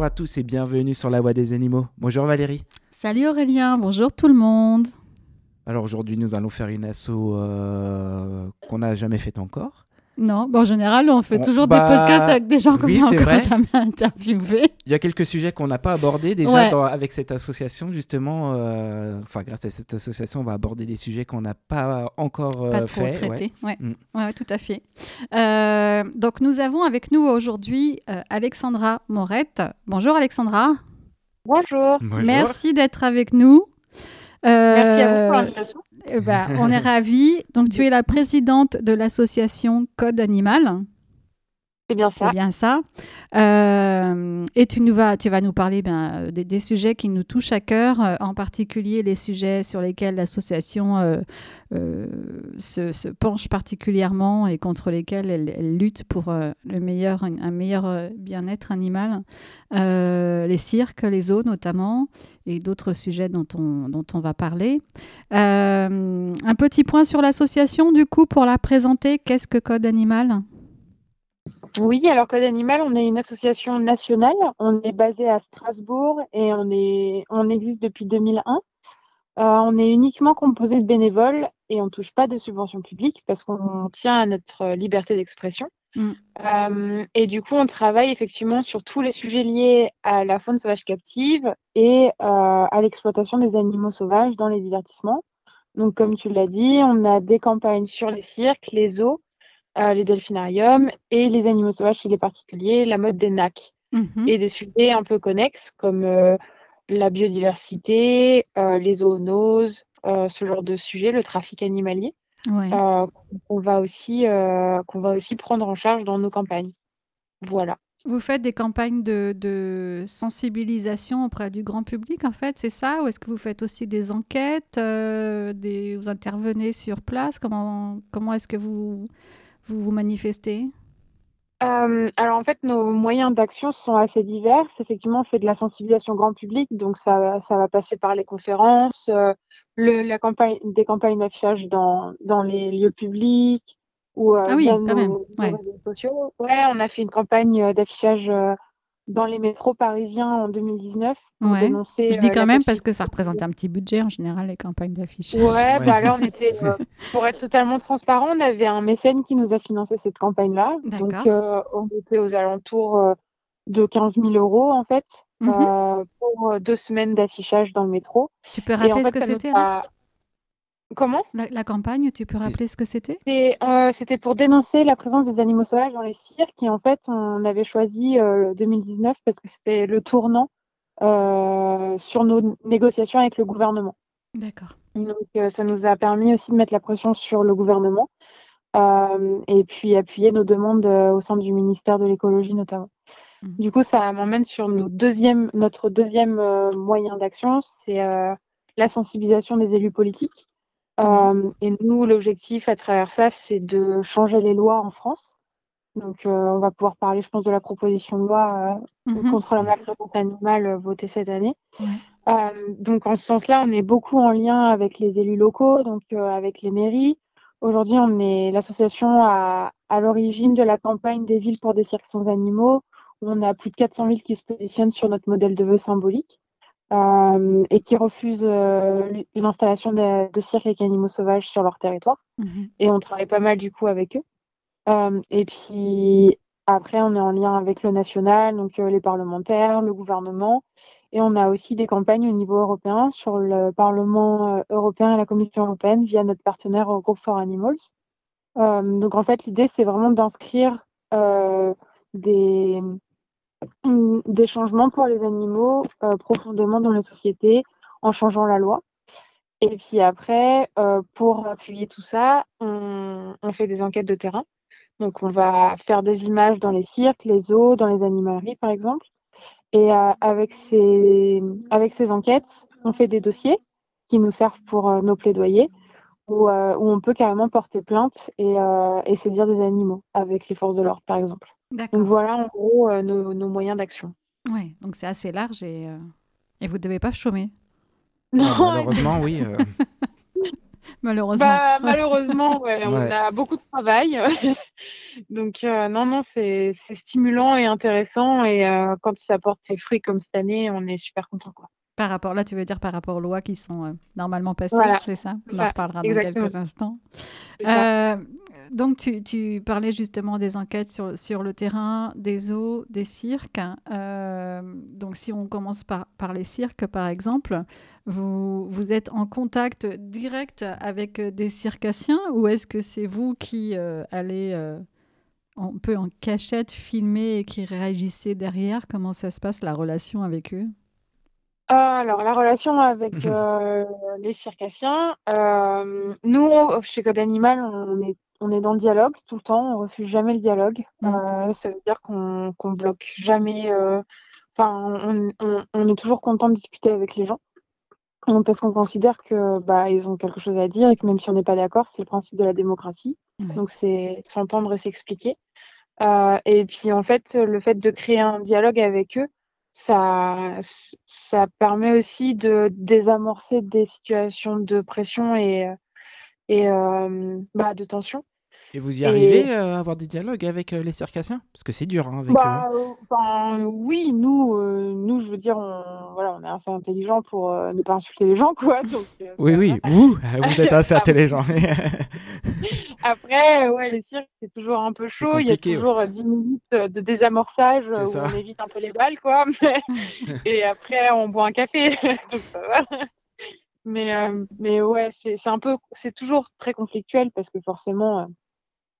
Bonjour à tous et bienvenue sur La Voix des Animaux. Bonjour Valérie. Salut Aurélien, bonjour tout le monde. Alors aujourd'hui, nous allons faire une asso euh, qu'on n'a jamais faite encore. Non, en général, on fait On- toujours bah, des podcasts avec des gens qu'on oui, n'a encore vrai. jamais interviewés. Il y a quelques sujets qu'on n'a pas abordés déjà Ouais. dans- avec cette association, justement. euh, Enfin, grâce à cette association, on va aborder des sujets qu'on n'a pas encore euh, Pas trop fait. traité. Ouais. Mm. Ouais, ouais, tout à fait. Euh, donc, nous avons avec nous aujourd'hui euh, Alexandra Morette. Bonjour Alexandra. Bonjour. Bonjour. Merci d'être avec nous. Euh, Merci à vous pour l'invitation. eh ben, on est ravis. Donc, tu es la présidente de l'association Code Animal. C'est bien ça. bien ça. Euh, et tu, nous vas, tu vas nous parler ben, euh, des, des sujets qui nous touchent à cœur, euh, en particulier les sujets sur lesquels l'association euh, se, se penche particulièrement et contre lesquels elle, elle lutte pour le meilleur, un, un meilleur bien-être animal. Les cirques, les zoos notamment, et d'autres sujets dont on, dont on va parler. Un petit point sur l'association, du coup, pour la présenter. Qu'est-ce que Code Animal? Oui, alors Code Animal, on est une association nationale. On est basé à Strasbourg et on, est, on existe depuis 2001. Euh, on est uniquement composé de bénévoles et on ne touche pas de subventions publiques parce qu'on tient à notre liberté d'expression. Mm. Euh, et du coup, on travaille effectivement sur tous les sujets liés à la faune sauvage captive et euh, à l'exploitation des animaux sauvages dans les divertissements. Donc, comme tu l'as dit, on a des campagnes sur les cirques, les zoos, les delphinariums et les animaux sauvages chez les particuliers, la mode des NAC Mhm. et des sujets un peu connexes comme euh, la biodiversité, euh, les zoonoses, euh, ce genre de sujet, le trafic animalier, Ouais. euh, qu'on va aussi euh, qu'on va aussi prendre en charge dans nos campagnes. Voilà. Vous faites des campagnes de, de sensibilisation auprès du grand public, en fait, c'est ça? Ou est-ce que vous faites aussi des enquêtes euh, des, Vous intervenez sur place? Comment, comment est-ce que vous, vous vous manifestez? Euh, alors en fait, nos moyens d'action sont assez divers. Effectivement, on fait de la sensibilisation grand public, donc ça, va- ça va passer par les conférences, euh, le, la campagne, des campagnes d'affichage dans, dans les lieux publics ou euh, Ah oui, via quand nos, même, nos ouais. réseaux sociaux. Ouais, on a fait une campagne d'affichage dans les métros parisiens en 2019 pour Ouais. dénoncer. Je dis euh, quand la même parce que ça représente un petit budget en général, les campagnes d'affichage. Ouais, Ouais. bah là, on était, euh, pour être totalement transparent, on avait un mécène qui nous a financé cette campagne-là. Donc, D'accord. euh, on était aux alentours euh, de 15 000 euros, en fait, Mhm. euh, pour deux semaines d'affichage dans le métro. Tu peux Et en rappeler ce que c'était a- Comment? la, la campagne, tu peux rappeler ce que c'était? Euh, C'était pour dénoncer la présence des animaux sauvages dans les cirques. Et en fait, on avait choisi euh, 2019 parce que c'était le tournant euh, sur nos négociations avec le gouvernement. D'accord. Donc, euh, ça nous a permis aussi de mettre la pression sur le gouvernement euh, et puis appuyer nos demandes euh, au sein du ministère de l'écologie notamment. Mhm. Du coup, ça m'emmène sur nos deuxième, notre deuxième euh, moyen d'action, c'est euh, la sensibilisation des élus politiques. Euh, et nous, l'objectif à travers ça, c'est de changer les lois en France. Donc, euh, on va pouvoir parler, je pense, de la proposition de loi euh, Mhm. contre la maltraitance animale votée cette année. Ouais. Donc en ce sens-là, on est beaucoup en lien avec les élus locaux, donc avec les mairies. Aujourd'hui, on est l'association à, à l'origine de la campagne des villes pour des cirques sans animaux. On a plus de 400 villes qui se positionnent sur notre modèle de vœux symbolique euh, et qui refusent euh, l'installation de, de cirques avec animaux sauvages sur leur territoire Mhm. et on travaille pas mal du coup avec eux. Euh, et puis après, on est en lien avec le national, donc les parlementaires, le gouvernement, et on a aussi des campagnes au niveau européen sur le Parlement européen et la Commission européenne via notre partenaire au Groupe for Animals. Donc en fait, l'idée, c'est vraiment d'inscrire des, des changements pour les animaux euh, profondément dans la société en changeant la loi. Et puis après, euh, pour appuyer tout ça, on, fait des enquêtes de terrain. Donc, on va faire des images dans les cirques, les zoos, dans les animaleries, par exemple. Et euh, avec, ces, enquêtes, on fait des dossiers qui nous servent pour nos plaidoyers, où, on peut carrément porter plainte et, et saisir des animaux avec les forces de l'ordre, par exemple. Donc D'accord. voilà en gros euh, nos, nos moyens d'action. Ouais, donc c'est assez large et, euh, et vous ne devez pas chômer, Ah, malheureusement, oui. euh, malheureusement. Bah, Ouais. malheureusement, ouais, on Ouais. a beaucoup de travail. Donc non, non, c'est stimulant et intéressant et quand ça porte ses fruits comme cette année, on est super content, quoi. Par rapport, là, tu veux dire par rapport aux lois qui sont euh, normalement passées, c'est ça? On en reparlera dans quelques instants. Euh, donc, tu, tu, parlais justement des enquêtes sur, sur le terrain, des eaux, des cirques. Euh, donc, si on commence par, par les cirques, par exemple, vous, vous êtes en contact direct avec des circassiens ou est-ce que c'est vous qui allez un peu en cachette filmer et qui réagissez derrière? Comment ça se passe, la relation avec eux? Alors, la relation avec euh, les circassiens, euh, nous, chez Code Animal, on est, on est dans le dialogue tout le temps, on refuse jamais le dialogue. Mmh. Euh, ça veut dire qu'on qu'on bloque jamais. Enfin, on, est toujours content de discuter avec les gens. Parce qu'on considère que bah, ils ont quelque chose à dire et que même si on n'est pas d'accord, c'est le principe de la démocratie. Donc, c'est s'entendre et s'expliquer. et puis, en fait, le fait de créer un dialogue avec eux, ça, ça permet aussi de désamorcer des situations de pression et, et bah, de tension. Et vous y arrivez euh, à avoir des dialogues avec euh, les circassiens? Parce que c'est dur hein, avec bah, eux. Hein. oui, nous, euh, nous, je veux dire, on, voilà, on est assez intelligent pour ne pas insulter les gens, quoi. oui, oui, vous, vous êtes assez intelligent. Après, ouais, les cirques, c'est toujours un peu chaud. Il y a toujours 10 minutes de désamorçage où on évite un peu les balles, quoi. Et après, on boit un café. mais, mais ouais, c'est un peu, c'est toujours très conflictuel parce que forcément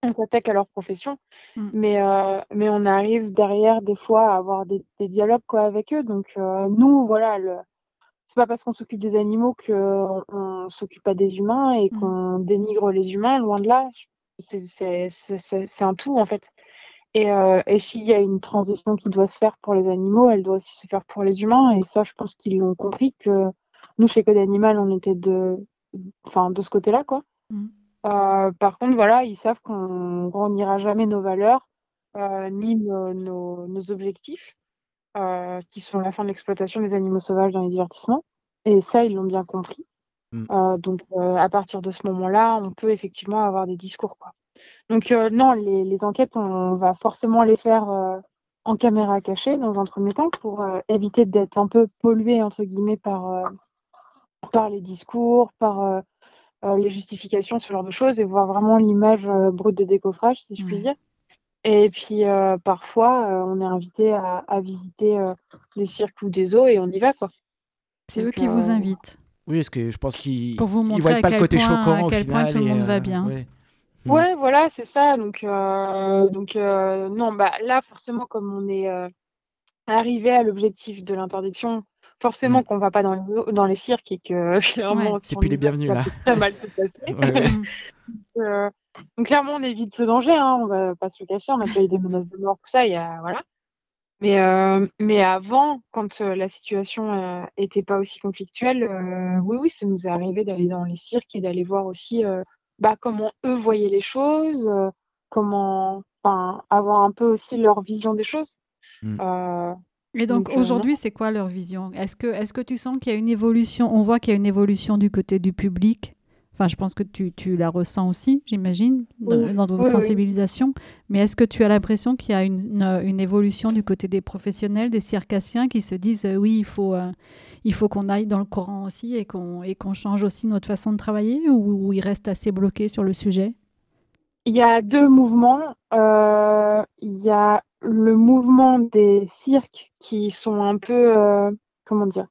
on s'attaque à leur profession, mmh. mais, euh, mais on arrive derrière des fois à avoir des, dialogues quoi, avec eux. Donc euh, nous, voilà, le... c'est pas parce qu'on s'occupe des animaux qu'on on, s'occupe pas des humains et mmh. qu'on dénigre les humains, loin de là. C'est un tout en fait. Et, euh, et s'il y a une transition qui doit se faire pour les animaux, elle doit aussi se faire pour les humains. Et ça, je pense qu'ils l'ont compris que nous, chez Code Animal, on était de, enfin, de ce côté-là, quoi. Mmh. Euh, par contre, voilà, ils savent qu'on n'ira jamais nos valeurs, euh, ni nos, objectifs, euh, qui sont la fin de l'exploitation des animaux sauvages dans les divertissements. Et ça, ils l'ont bien compris. Mmh. donc, à partir de ce moment-là, on peut effectivement avoir des discours, quoi. Donc, non, les, enquêtes, on va forcément les faire en caméra cachée dans un premier temps pour éviter d'être un peu pollué entre guillemets par par les discours, par euh, les justifications, ce genre de choses, et voir vraiment l'image euh, brute de décoffrage, si je puis dire. Et puis euh, parfois, on est invité à, visiter des cirques ou des eaux et on y va, quoi. C'est eux qui vous invitent. Oui, est-ce que je pense qu'ils pour vous montrer pas le côté choquant à quel point tout le monde va bien. Ouais. voilà, c'est ça. Donc, donc non, bah là, forcément, comme on est arrivé à l'objectif de l'interdiction, forcément qu'on va pas dans les, dans les cirques et que clairement c'est plus les bienvenus là très mal se passer euh, donc, clairement on évite le danger hein, on va pas se le cacher on a déjà eu des menaces de mort tout ça il y a voilà. Mais euh, mais avant quand euh, la situation était pas aussi conflictuelle oui oui ça nous est arrivé d'aller dans les cirques et d'aller voir aussi bah, comment eux voyaient les choses comment enfin avoir un peu aussi leur vision des choses. Mmh. Et donc, euh, aujourd'hui, c'est quoi leur vision? Est-ce que, est que tu sens qu'il y a une évolution? On voit qu'il y a une évolution du côté du public? Enfin, je pense que tu, tu la ressens aussi, j'imagine, dans, votre sensibilisation. Mais est-ce que tu as l'impression qu'il y a une, une, évolution du côté des professionnels, des circassiens, qui se disent euh, oui, il faut, euh, il faut qu'on aille dans le courant aussi et qu'on qu'on change aussi notre façon de travailler ou, ou ils restent assez bloqués sur le sujet? Il y a deux mouvements. il y a le mouvement des cirques qui sont un peu, euh, comment dire,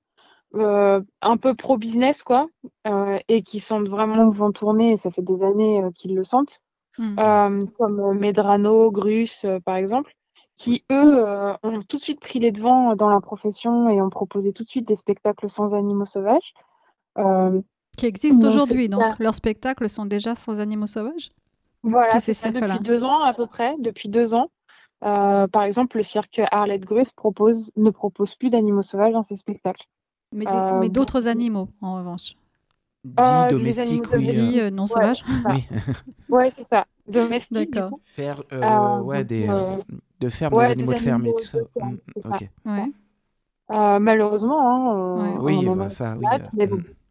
euh, un peu pro-business, quoi, euh, et qui sentent vraiment vont tourner, et ça fait des années qu'ils le sentent, mmh. comme Medrano, Grus, par exemple, qui, eux, ont tout de suite pris les devants dans la profession et ont proposé tout de suite des spectacles sans animaux sauvages. qui existent aujourd'hui, donc leurs spectacles sont déjà sans animaux sauvages? Voilà, ça, depuis deux ans à peu près, depuis deux ans. Euh, par exemple, le cirque Arlette Grus propose, ne propose plus d'animaux sauvages dans ses spectacles. Mais, euh, d'autres animaux, en revanche. Dit euh, domestiques, oui. Dit non sauvages. Oui. ouais, c'est ça. Domestiques. D'accord. Faire, ouais, des, de ferme, des animaux de ferme et tout ça. Mm, ok. Ouais. malheureusement, hein, oui, bah, ça, oui.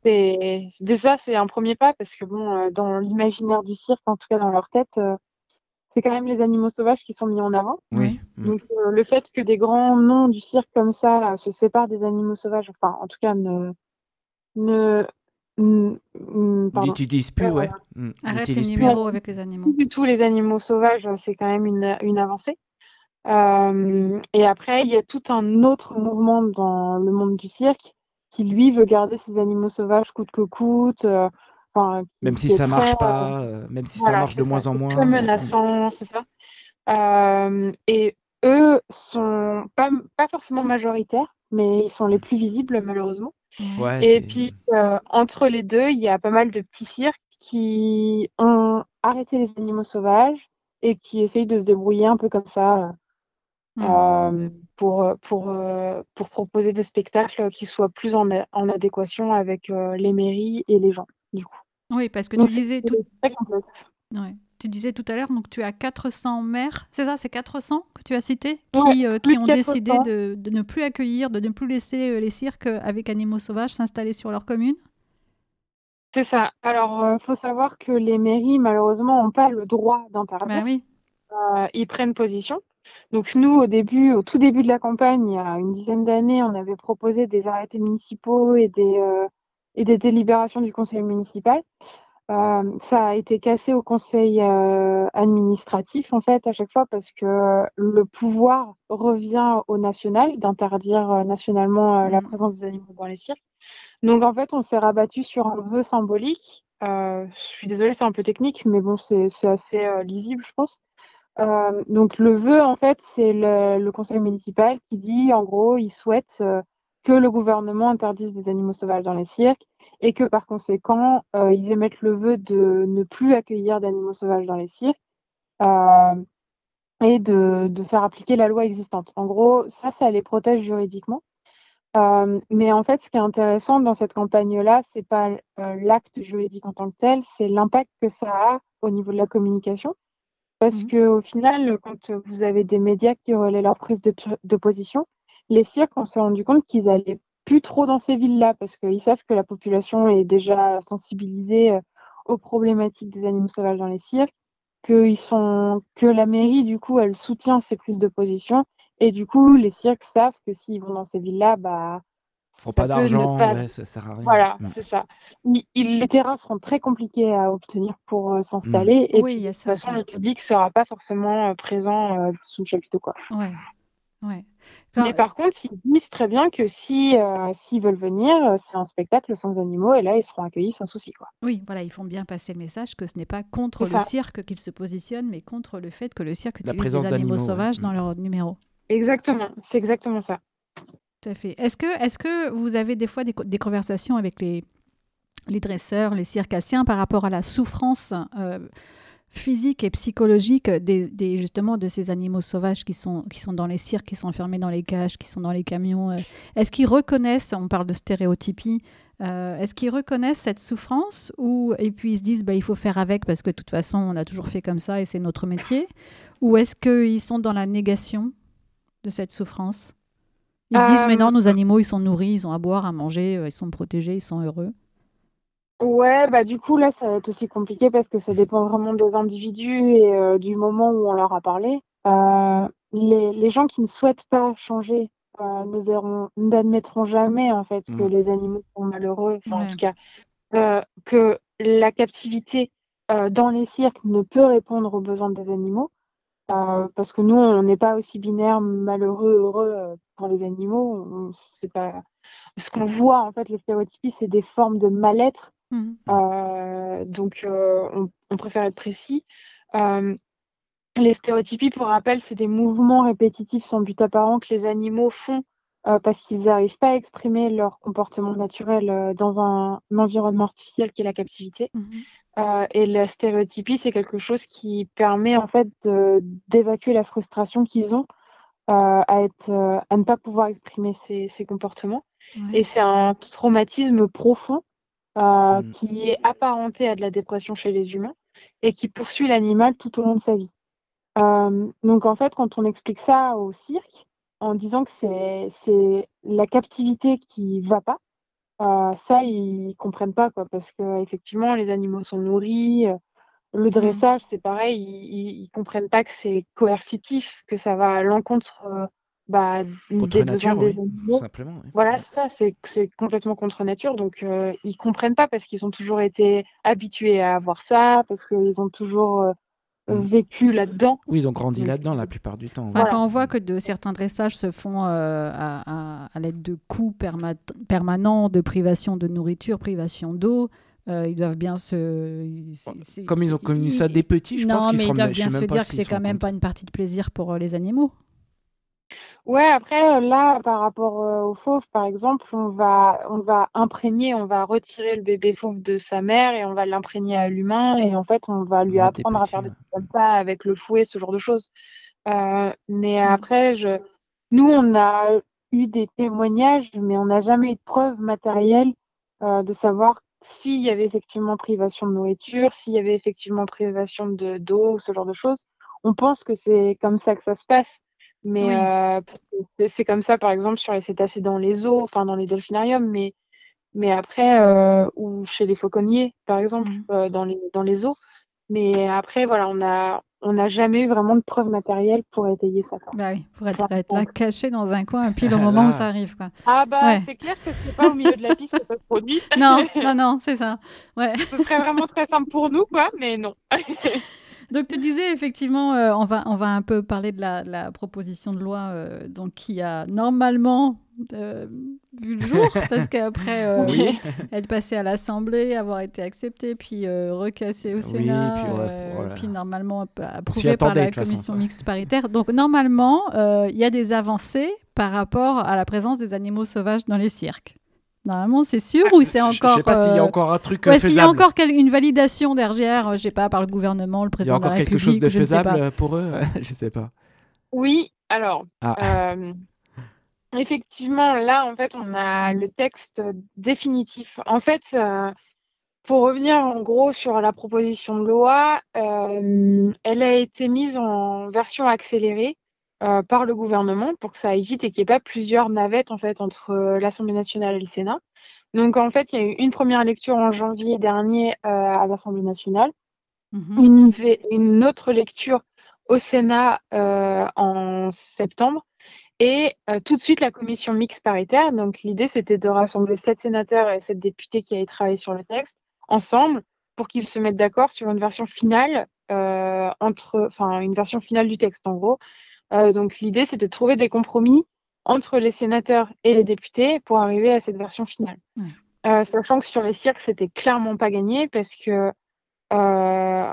Mais mm. déjà, c'est un premier pas parce que bon, dans l'imaginaire du cirque, en tout cas dans leur tête, c'est quand même les animaux sauvages qui sont mis en avant. Oui. mm. Donc euh, le fait que des grands noms du cirque comme ça euh, se séparent des animaux sauvages, enfin en tout cas ne ne N'utilise plus, Euh, ouais. Mm. Arrête les plus. numéros avec les animaux. du tout les animaux sauvages, euh, c'est quand même une, une avancée. Euh, et après, il y a tout un autre mouvement dans le monde du cirque qui, lui, veut garder ses animaux sauvages coûte que coûte. euh, enfin, qui- Même si ça marche très, euh, pas, euh, même si ça marche de moins en moins. Très mm. menaçant, c'est ça. Euh, et eux sont pas, pas forcément majoritaires, mais ils sont les plus visibles, malheureusement. Ouais, Et puis, euh, entre les deux, il y a pas mal de petits cirques qui ont arrêté les animaux sauvages et qui essayent de se débrouiller un peu comme ça Mm. euh, pour, pour, euh, pour proposer des spectacles qui soient plus en, adéquation avec euh, les mairies et les gens, du coup. Oui, parce que Donc, tu disais tout, très complexe. ouais. tu disais tout à l'heure, donc tu as 400 maires, c'est ça, c'est 400 que tu as cité, Ouais, qui, euh, qui ont décidé 400. de, de ne plus accueillir, de ne plus laisser euh, les cirques avec animaux sauvages s'installer sur leur commune? C'est ça. Alors, il faut savoir que les mairies, malheureusement, n'ont pas le droit d'interdire. Ben oui, euh, ils prennent position. Donc nous, au début, au tout début de la campagne, il y a une dizaine d'années, on avait proposé des arrêtés municipaux et des, euh, et des délibérations du conseil municipal. Euh, ça a été cassé au conseil euh, administratif, en fait, à chaque fois, parce que le pouvoir revient au national, d'interdire euh, nationalement euh, la Mhm. présence des animaux dans les cirques. Donc, en fait, on s'est rabattu sur un vœu symbolique. Euh, je suis désolée, c'est un peu technique, mais bon, c'est assez euh, lisible, je pense. Euh, donc le vœu, en fait, c'est le, le conseil municipal qui dit, en gros, il souhaite euh, que le gouvernement interdise des animaux sauvages dans les cirques et que par conséquent, euh, ils émettent le vœu de ne plus accueillir d'animaux sauvages dans les cirques euh, et de, de faire appliquer la loi existante. En gros, ça, ça les protège juridiquement. Euh, mais en fait, ce qui est intéressant dans cette campagne-là, c'est pas l'acte juridique en tant que tel, c'est l'impact que ça a au niveau de la communication. Parce que au final, quand vous avez des médias qui relaient leur prise de position, les cirques, on s'est rendu compte qu'ils allaient plus trop dans ces villes-là parce qu'ils savent que la population est déjà sensibilisée euh, aux problématiques des animaux sauvages dans les cirques, que, ils sont, que la mairie, du coup, elle soutient ces prises de position. Et du coup, les cirques savent que s'ils vont dans ces villes-là, bah, Font ça pas ne d'argent, pas- ouais, ça sert à rien. voilà, Mm. c'est ça. Il- il- les terrains seront très compliqués à obtenir pour euh, s'installer. Et Oui, puis, il y a de toute façon, le public sera pas forcément euh, présent euh, sous le chapiteau, quoi. ouais, ouais. Quand- Mais par contre, ils disent très bien que si euh, s'ils veulent venir, euh, c'est un spectacle sans animaux et là, ils seront accueillis sans souci, quoi. Oui, voilà, ils font bien passer le message que ce n'est pas contre le cirque qu'ils se positionnent, mais contre le fait que le cirque La utilise des animaux ouais. sauvages dans Mm. leur numéro. Exactement, c'est exactement ça. Tout à fait. Est-ce que, est que vous avez des fois des conversations avec les, les dresseurs, les circassiens par rapport à la souffrance euh, physique et psychologique des, des- justement de ces animaux sauvages qui sont, qui sont dans les cirques, qui sont enfermés dans les cages, qui sont dans les camions euh, Est-ce qu'ils reconnaissent, on parle de stéréotypie, euh, est-ce qu'ils reconnaissent cette souffrance ou et puis ils se disent bah, il faut faire avec parce que de toute façon on a toujours fait comme ça et c'est notre métier. Ou est-ce qu'ils sont dans la négation de cette souffrance? Ils se disent mais non, Euh, nos animaux ils sont nourris, ils ont à boire, à manger, ils sont protégés, ils sont heureux. Ouais, bah du coup, là, ça va être aussi compliqué parce que ça dépend vraiment des individus et euh, du moment où on leur a parlé. Euh, les, les gens qui ne souhaitent pas changer euh, ne verront, n'admettront jamais en fait que Mm. les animaux sont malheureux. Enfin, en Ouais. tout cas, euh, que la captivité euh, dans les cirques ne peut répondre aux besoins des animaux. Euh, parce que nous, on n'est pas aussi binaire, malheureux, heureux euh, pour les animaux. On- C'est pas ce qu'on voit en fait, les stéréotypies, c'est des formes de mal-être Mhm. euh, donc, euh, on, on préfère être précis. Euh, les stéréotypies, pour rappel, c'est des mouvements répétitifs sans but apparent que les animaux font parce qu'ils n'arrivent pas à exprimer leur comportement naturel dans un, un environnement artificiel qui est la captivité. Euh, et la stéréotypie, c'est quelque chose qui permet en fait d'évacuer la frustration qu'ils ont à, être, à ne pas pouvoir exprimer ces, ces comportements. Ouais. Et c'est un traumatisme profond euh, Mm. qui est apparenté à de la dépression chez les humains et qui poursuit l'animal tout au long de sa vie. Euh, donc en fait, quand on explique ça au cirque, en disant que c'est c'est la captivité qui va pas, euh, ça ils comprennent pas quoi, parce que effectivement les animaux sont nourris, Le dressage, c'est pareil, ils ils comprennent pas que c'est coercitif, que ça va à l'encontre, bah, Contre des besoins nature, des oui, tout animaux. simplement, oui. Voilà, ça, c'est c'est complètement contre nature, donc heu, ils comprennent pas parce qu'ils ont toujours été habitués à avoir ça, parce qu'ils ont toujours, heu, Mmh. vécu là-dedans. Oui, ils ont grandi Donc là-dedans la plupart du temps. Enfin, Voilà. quand on voit que de certains dressages se font euh, à, à- à l'aide de coups perma- permanents, de privation de nourriture, privation d'eau, euh, ils doivent bien se. c'est- c'est- Comme ils ont connu ça des petits, je non, pense qu'ils mais se ils doivent bien se dire que c'est quand même compte. pas une partie de plaisir pour euh, les animaux. Ouais, après, là, par rapport, heu, aux fauves, par exemple, on va on va imprégner, on va retirer le bébé fauve de sa mère et on va l'imprégner à l'humain et en fait, on va lui Ouais, apprendre à faire des trucs comme ça avec le fouet, ce genre de choses. Heu, mais Mm. après, je nous, on a eu des témoignages, mais on n'a jamais eu de preuves matérielles, heu, de savoir s'il y avait effectivement privation de nourriture, s'il y avait effectivement privation de d'eau, ce genre de choses. On pense que c'est comme ça que ça se passe, mais Oui. que c'est comme ça, par exemple, sur les cétacés dans les zoos, enfin dans les delphinariums, mais mais après, heu, ou chez les fauconniers, par exemple, Mm. heu, dans les dans les zoos. Mais après, voilà, on a on n'a jamais eu vraiment de preuves matérielles pour étayer ça. Bah oui, pour être, là caché dans un coin, pile au moment où ça arrive. Quoi. Ah bah, Ouais. c'est clair que c'est pas au milieu de la piste que ça se produit. Non, non, non, c'est ça. Ouais. Ce serait vraiment très simple pour nous, quoi, mais non. Donc tu disais effectivement, euh, on, va, on va un peu parler de la, de la proposition de loi euh, donc, qui a normalement euh, vu le jour, parce qu'après euh, Oui. être passée à l'Assemblée, avoir été acceptée, puis euh, recassée au Oui, Sénat, puis, ouais, euh, voilà. puis normalement approuvée par la façon, commission mixte paritaire. Donc normalement, euh, il y a des avancées par rapport à la présence des animaux sauvages dans les cirques. Normalement, c'est sûr ou c'est encore... Je sais pas s'il y a euh, encore un truc euh, est-ce qu'il y a faisable. encore quel- une validation derrière, euh, je sais pas, par le gouvernement, le Il y a président de la encore quelque République, chose de je ne sais faisable pas. euh, pour eux? Je sais pas. Oui, alors, Ah. euh, effectivement, là, en fait, on a le texte définitif. En fait, euh, pour revenir en gros sur la proposition de loi, euh, elle a été mise en version accélérée euh, par le gouvernement pour que ça aille vite et qu'il n'y ait pas plusieurs navettes en fait entre euh, l'Assemblée nationale et le Sénat. Donc en fait, il y a eu une première lecture en janvier dernier euh, à l'Assemblée nationale, Mhm. une, autre lecture au Sénat euh, en septembre et euh, tout de suite la commission mixte paritaire. Donc l'idée, c'était de rassembler sept sénateurs et sept députés qui avaient travaillé sur le texte ensemble pour qu'ils se mettent d'accord sur une version finale euh, entre, enfin une version finale du texte en gros. Euh, donc l'idée, c'était de trouver des compromis entre les sénateurs et les députés pour arriver à cette version finale. Ouais. Euh, sachant que sur les cirques, c'était clairement pas gagné parce que euh,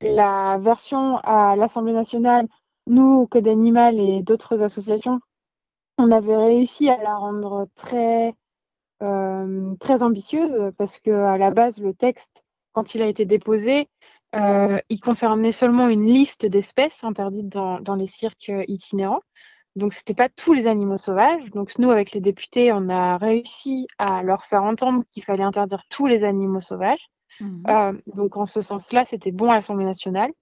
la version à l'Assemblée nationale, nous, Code Animal et d'autres associations, on avait réussi à la rendre très, euh, très ambitieuse parce que à la base, le texte, quand il a été déposé, euh, il concernait seulement une liste d'espèces interdites dans, dans les cirques itinérants. Donc, c'était pas tous les animaux sauvages. Donc, nous, avec les députés, on a réussi à leur faire entendre qu'il fallait interdire tous les animaux sauvages. Mhm. Euh, donc, en ce sens-là, c'était bon à l'Assemblée nationale.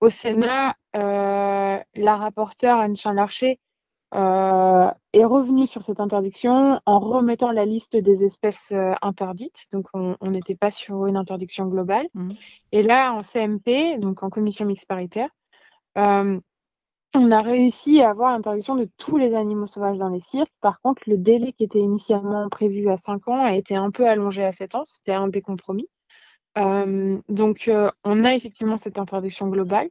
Au Sénat, euh, la rapporteure Anne Larcher euh, est revenue sur cette interdiction en remettant la liste des espèces euh, interdites. Donc, on n'était pas sur une interdiction globale. Mhm. Et là, en CMP, donc en commission mixte paritaire, euh, on a réussi à avoir l'interdiction de tous les animaux sauvages dans les cirques. Par contre, le délai qui était initialement prévu à 5 ans a été un peu allongé à 7 ans. C'était un des compromis. Donc, on a effectivement cette interdiction globale.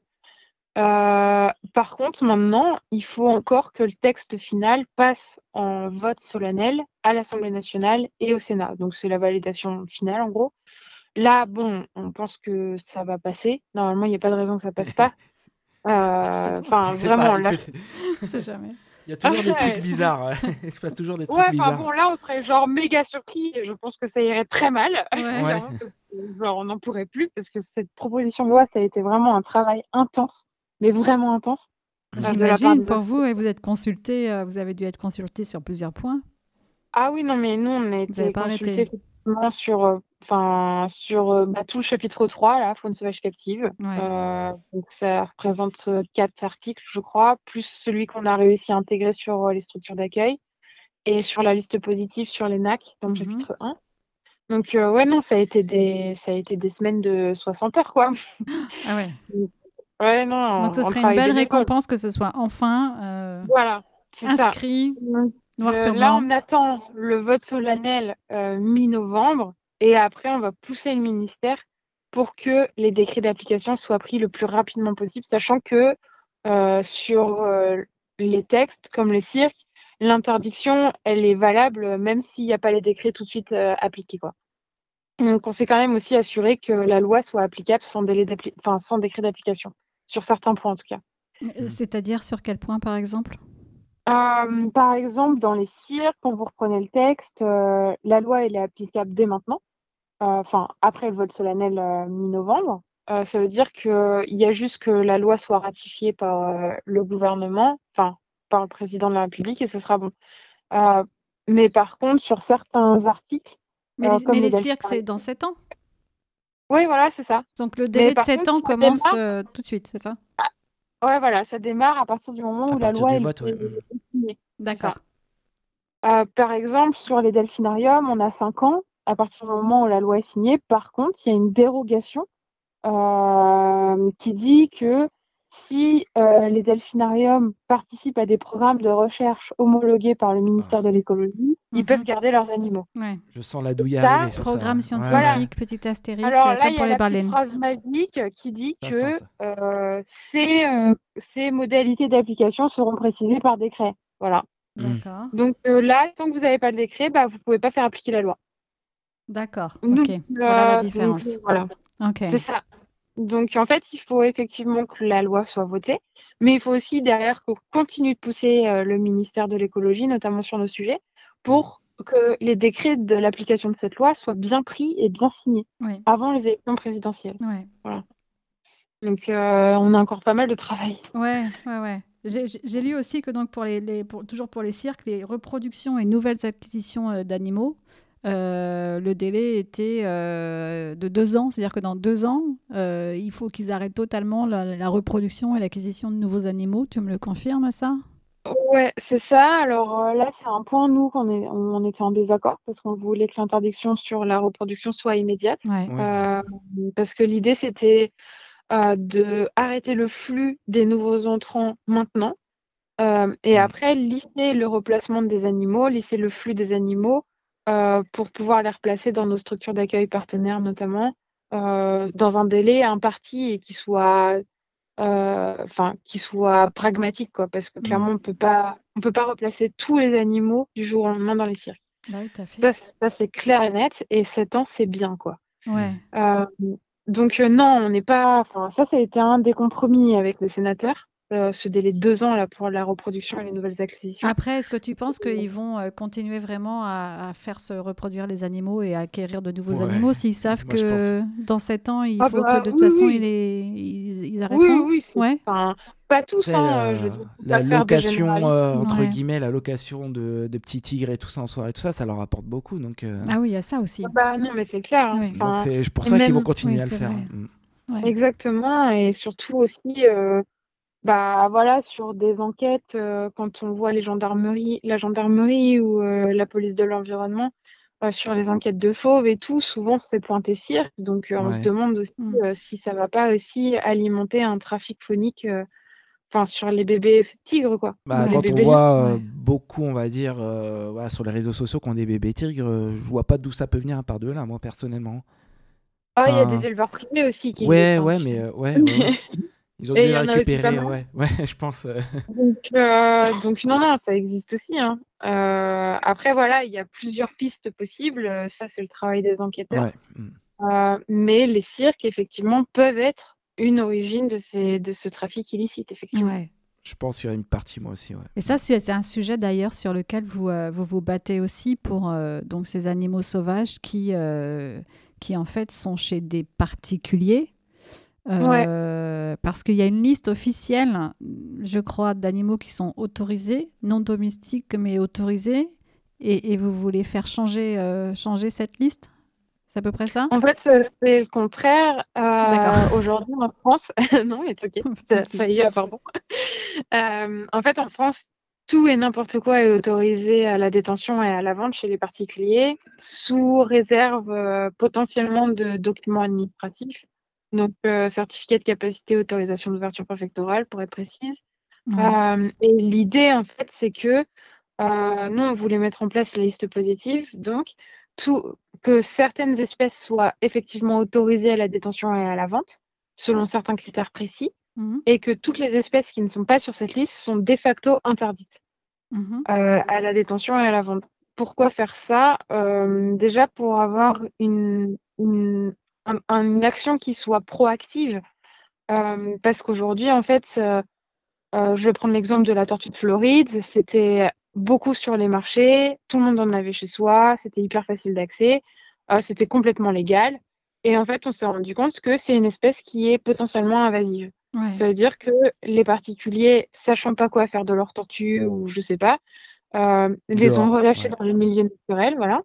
Euh, par contre, maintenant, il faut encore que le texte final passe en vote solennel à l'Assemblée nationale et au Sénat. Donc, c'est la validation finale, en gros. Là, bon, on pense que ça va passer. Normalement, il n'y a pas de raison que ça passe pas. Euh, Enfin, sais vraiment, pas, là. sait jamais. Il y a toujours des Ouais. trucs bizarres. Il se passe toujours des trucs Ouais, enfin bizarres. bon, là, on serait genre méga surpris et je pense que ça irait très mal. Ouais. Genre, on n'en pourrait plus parce que cette proposition de loi, ça a été vraiment un travail intense, mais vraiment intense. J'imagine pour vous, et vous êtes consulté, euh, vous avez dû être consulté sur plusieurs points. Ah oui, non, mais nous, on a été effectivement sur, euh, enfin, sur euh, bah, tout le chapitre 3, là, faune sauvage captive. Ouais. Euh, donc, ça représente quatre articles, je crois, plus celui qu'on a réussi à intégrer sur les structures d'accueil et sur la liste positive sur les NAC dans le Mhm. chapitre 1. Donc ouais, non, ça a été des ça a été des semaines de 60 heures, quoi. Ah ouais. Ouais, non, Donc ce serait une belle récompense que ce soit enfin voilà, inscrit noir sur là, on attend le vote solennel mi-novembre et après on va pousser le ministère pour que les décrets d'application soient pris le plus rapidement possible, sachant que sur les textes comme le cirque, l'interdiction, elle est valable même s'il n'y a pas les décrets tout de suite appliqués. Quoi. Donc on s'est quand même aussi assuré que la loi soit applicable sans, délai enfin, sans décret d'application, sur certains points en tout cas. Euh, c'est-à-dire sur quel point par exemple? Par exemple, dans les cirques, quand vous reprenez le texte, la loi elle est applicable dès maintenant, enfin après le vote solennel mi-novembre. ça veut dire qu'il y a juste que la loi soit ratifiée par le gouvernement, enfin par le président de la République et ce sera bon. mais par contre, sur certains articles, mais les, les cirques, c'est dans 7 ans? Oui, voilà, c'est ça. Donc le délai de 7 ans commence euh, tout de suite, c'est ça? Ah, Ouais, voilà, ça démarre à partir du moment où la loi est signée. D'accord. Euh, par exemple, sur les delphinariums, on a 5 ans à partir du moment où la loi est signée. Par contre, il y a une dérogation euh, qui dit que si euh, les delphinariums participent à des programmes de recherche homologués par le ministère ah. de l'écologie, ils mhm. peuvent garder leurs animaux. Je sens la douille arriver sur Programme scientifique, petit astérisque, Alors là, il y a la petite phrase magique qui dit que euh, ces, euh, ces, modalités d'application seront précisées par décret. Voilà. D'accord. Donc là, tant que vous n'avez pas le décret, bah, vous ne pouvez pas faire appliquer la loi. D'accord. Ok. voilà la différence. voilà. C'est ça. Donc en fait, il faut effectivement que la loi soit votée, mais il faut aussi derrière qu'on continue de pousser euh, le ministère de l'écologie, notamment sur nos sujets, pour que les décrets de l'application de cette loi soient bien pris et bien signés avant les élections présidentielles. Voilà. Donc euh, on a encore pas mal de travail. Ouais, ouais, ouais. J'ai lu aussi que donc pour les, toujours pour les cirques, les reproductions et nouvelles acquisitions euh, d'animaux euh, le délai était euh, de deux ans, c'est-à-dire que dans deux ans, euh, il faut qu'ils arrêtent totalement la, reproduction et l'acquisition de nouveaux animaux. Tu me le confirmes, ça? Ouais, c'est ça. Alors là, c'est un point, nous, qu'on est, on était en désaccord parce qu'on voulait que l'interdiction sur la reproduction soit immédiate. parce que l'idée, c'était de arrêter le flux des nouveaux entrants maintenant. et après, lisser le replacement des animaux, lisser le flux des animaux euh, pour pouvoir les replacer dans nos structures d'accueil partenaires notamment, euh, dans un délai imparti et qui soit, euh, enfin, qui soit pragmatique, quoi. Parce que clairement, mmh. on peut pas, on peut pas replacer tous les animaux du jour au lendemain dans les cirques. Bah ça, c'est clair et net. Et 7 ans, c'est bien, quoi. Ouais. donc non, on n'est pas. Enfin, ça, ça a été un des compromis avec les sénateurs. Euh, ce délai de deux ans là, pour la reproduction et les nouvelles acquisitions. Après, est-ce que tu penses qu'ils vont euh, continuer vraiment à, faire se reproduire les animaux et à acquérir de nouveaux animaux s'ils savent que dans sept ans, il ah faut bah que de toute façon, ils, ils, arrêteront? Oui, oui. Ouais. pas tous. Hein, la, location, euh, entre guillemets, la location de, de, petits tigres et tout ça en soirée, tout ça, ça leur apporte beaucoup. Donc, Ah oui, il y a ça aussi. Ah bah non, mais c'est clair. Hein. c'est pour ça qu'ils vont continuer à le faire. Mm. Exactement, et surtout aussi, bah voilà, sur des enquêtes, euh, quand on voit les gendarmeries, la gendarmerie ou euh, la police de l'environnement, euh, sur les enquêtes de fauves et tout, souvent c'est pointé cirque. Donc on se demande aussi mmh. si ça va pas aussi alimenter un trafic phonique, enfin sur les bébés tigres quoi. Bah, quand on voit beaucoup, on va dire, sur les réseaux sociaux qui ont des bébés tigres, je vois pas d'où ça peut venir à part de là, moi personnellement. Ah, il y a des éleveurs privés aussi qui Ouais, ouais, mais ouais. ouais. Ils ont dû les récupérer, ouais. ouais, je pense. Euh. Euh, donc, non, non, ça existe aussi. Hein. Euh, après, voilà, il y a plusieurs pistes possibles. Ça, c'est le travail des enquêteurs. Mm. mais les cirques, effectivement, peuvent être une origine de, ces, de ce trafic illicite, effectivement. Ouais. Je pense qu'il y a une partie, moi aussi. Ouais. Et ça, c'est un sujet d'ailleurs sur lequel vous, vous vous battez aussi pour donc ces animaux sauvages qui, qui, en fait, sont chez des particuliers euh, parce qu'il y a une liste officielle, je crois, d'animaux qui sont autorisés, non domestiques mais autorisés. Et, vous voulez faire changer, euh, changer cette liste? C'est à peu près ça? En fait, c'est le contraire. Euh, aujourd'hui, en France, non, mais c'est ok, ça a failli avoir bon. en fait, en France, tout et n'importe quoi est autorisé à la détention et à la vente chez les particuliers, sous réserve euh, potentiellement de documents administratifs, donc euh, certificat de capacité, autorisation d'ouverture préfectorale pour être précise. Euh, et l'idée, en fait, c'est que nous, on voulait mettre en place la liste positive, donc tout, que certaines espèces soient effectivement autorisées à la détention et à la vente, selon certains critères précis, Mmh et que toutes les espèces qui ne sont pas sur cette liste sont de facto interdites mmh euh, à la détention et à la vente. Pourquoi faire ça? Euh, Déjà pour avoir une, une, action qui soit proactive, euh, parce qu'aujourd'hui, en fait, je vais prendre l'exemple de la tortue de Floride, c'était beaucoup sur les marchés, tout le monde en avait chez soi, c'était hyper facile d'accès, c'était complètement légal. Et en fait, on s'est rendu compte que c'est une espèce qui est potentiellement invasive. Ça veut dire que les particuliers, sachant pas quoi faire de leur tortue ou je sais pas, euh, les ont relâchés dans le milieu naturel, voilà.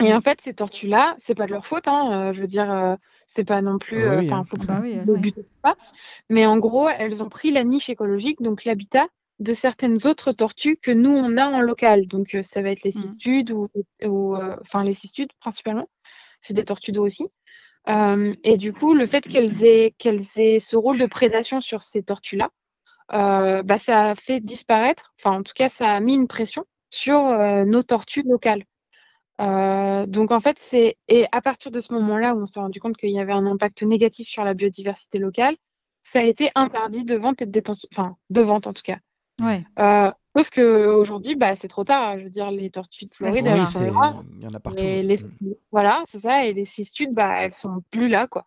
Et en fait, ces tortues-là, c'est pas de leur faute, hein, euh, je veux dire, euh, c'est pas non plus, ah enfin, hein. faut pas le but pas. Mais en gros, elles ont pris la niche écologique, donc l'habitat de certaines autres tortues que nous on a en local. Donc ça va être les mmh. cistudes ou, ou enfin les cistudes principalement. C'est des tortues d'eau aussi. Euh, et du coup, le fait qu'elles aient, qu'elles aient ce rôle de prédation sur ces tortues-là, euh, bah, ça a fait disparaître, enfin en tout cas, ça a mis une pression sur euh, nos tortues locales. Donc en fait, c'est et à partir de ce moment-là où on s'est rendu compte qu'il y avait un impact négatif sur la biodiversité locale, ça a été interdit de vente et de détention, enfin de vente en tout cas. Ouais. Sauf qu'aujourd'hui, bah, c'est trop tard. Je veux dire, les tortues de Floride, elles sont là. Il y en a partout. Mm. Voilà, c'est ça. Et les cistudes, bah, elles sont plus là, quoi.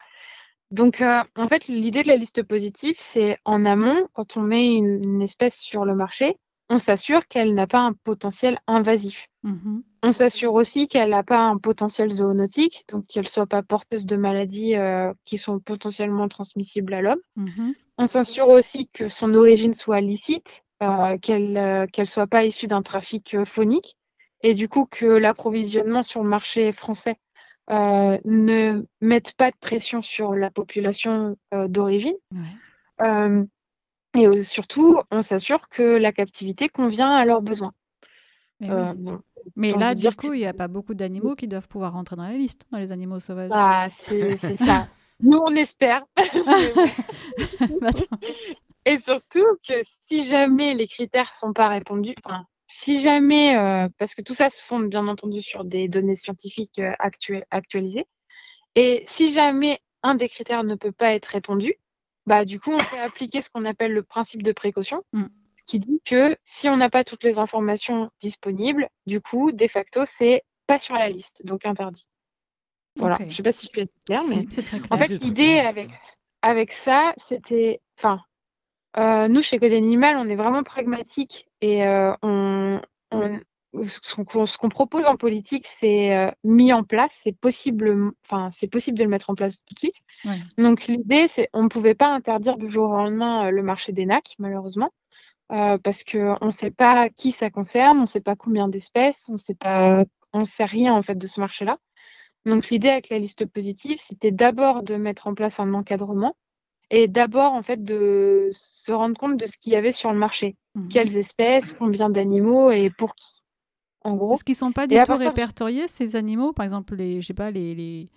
Donc, euh, en fait, l'idée de la liste positive, c'est en amont, quand on met une, espèce sur le marché, on s'assure qu'elle n'a pas un potentiel invasif. Mmh on s'assure aussi qu'elle n'a pas un potentiel zoonotique, donc qu'elle ne soit pas porteuse de maladies euh, qui sont potentiellement transmissibles à l'homme. Mmh on s'assure aussi que son origine soit licite, euh, qu'elle euh, qu'elle soit pas issue d'un trafic euh, phonique et du coup que l'approvisionnement sur le marché français ne mette pas de pression sur la population d'origine. et surtout, on s'assure que la captivité convient à leurs besoins. Mais, là, du coup, il n'y a pas beaucoup d'animaux qui doivent pouvoir rentrer dans la liste, dans les animaux sauvages. Bah, c'est ça. Nous, on espère. Et surtout que si jamais les critères sont pas répondus, enfin, si jamais, euh, parce que tout ça se fonde bien entendu sur des données scientifiques euh, actualisées, et si jamais un des critères ne peut pas être répondu, bah du coup on fait appliquer ce qu'on appelle le principe de précaution, mm. Qui dit que si on n'a pas toutes les informations disponibles, du coup de facto c'est pas sur la liste, donc interdit. Voilà, je sais pas si je suis claire, mais en fait l'idée avec avec ça, c'était, enfin euh, nous, chez Code Animal, on est vraiment pragmatique et euh, on, ce qu'on propose en politique, c'est euh, mis en place, c'est possible, enfin, c'est possible de le mettre en place tout de suite. Donc l'idée, c'est, on ne pouvait pas interdire du jour au lendemain le marché des NAC, malheureusement, parce qu'on ne sait pas qui ça concerne, on ne sait pas combien d'espèces, on sait pas, on sait rien en fait de ce marché-là. Donc l'idée avec la liste positive, c'était d'abord de mettre en place un encadrement et d'abord en fait de se rendre compte de ce qu'il y avait sur le marché. Mmh. Quelles espèces, combien d'animaux et pour qui. En gros. Est-ce qu'ils sont pas du tout répertoriés ces animaux? Par exemple, les, je sais pas, les, les,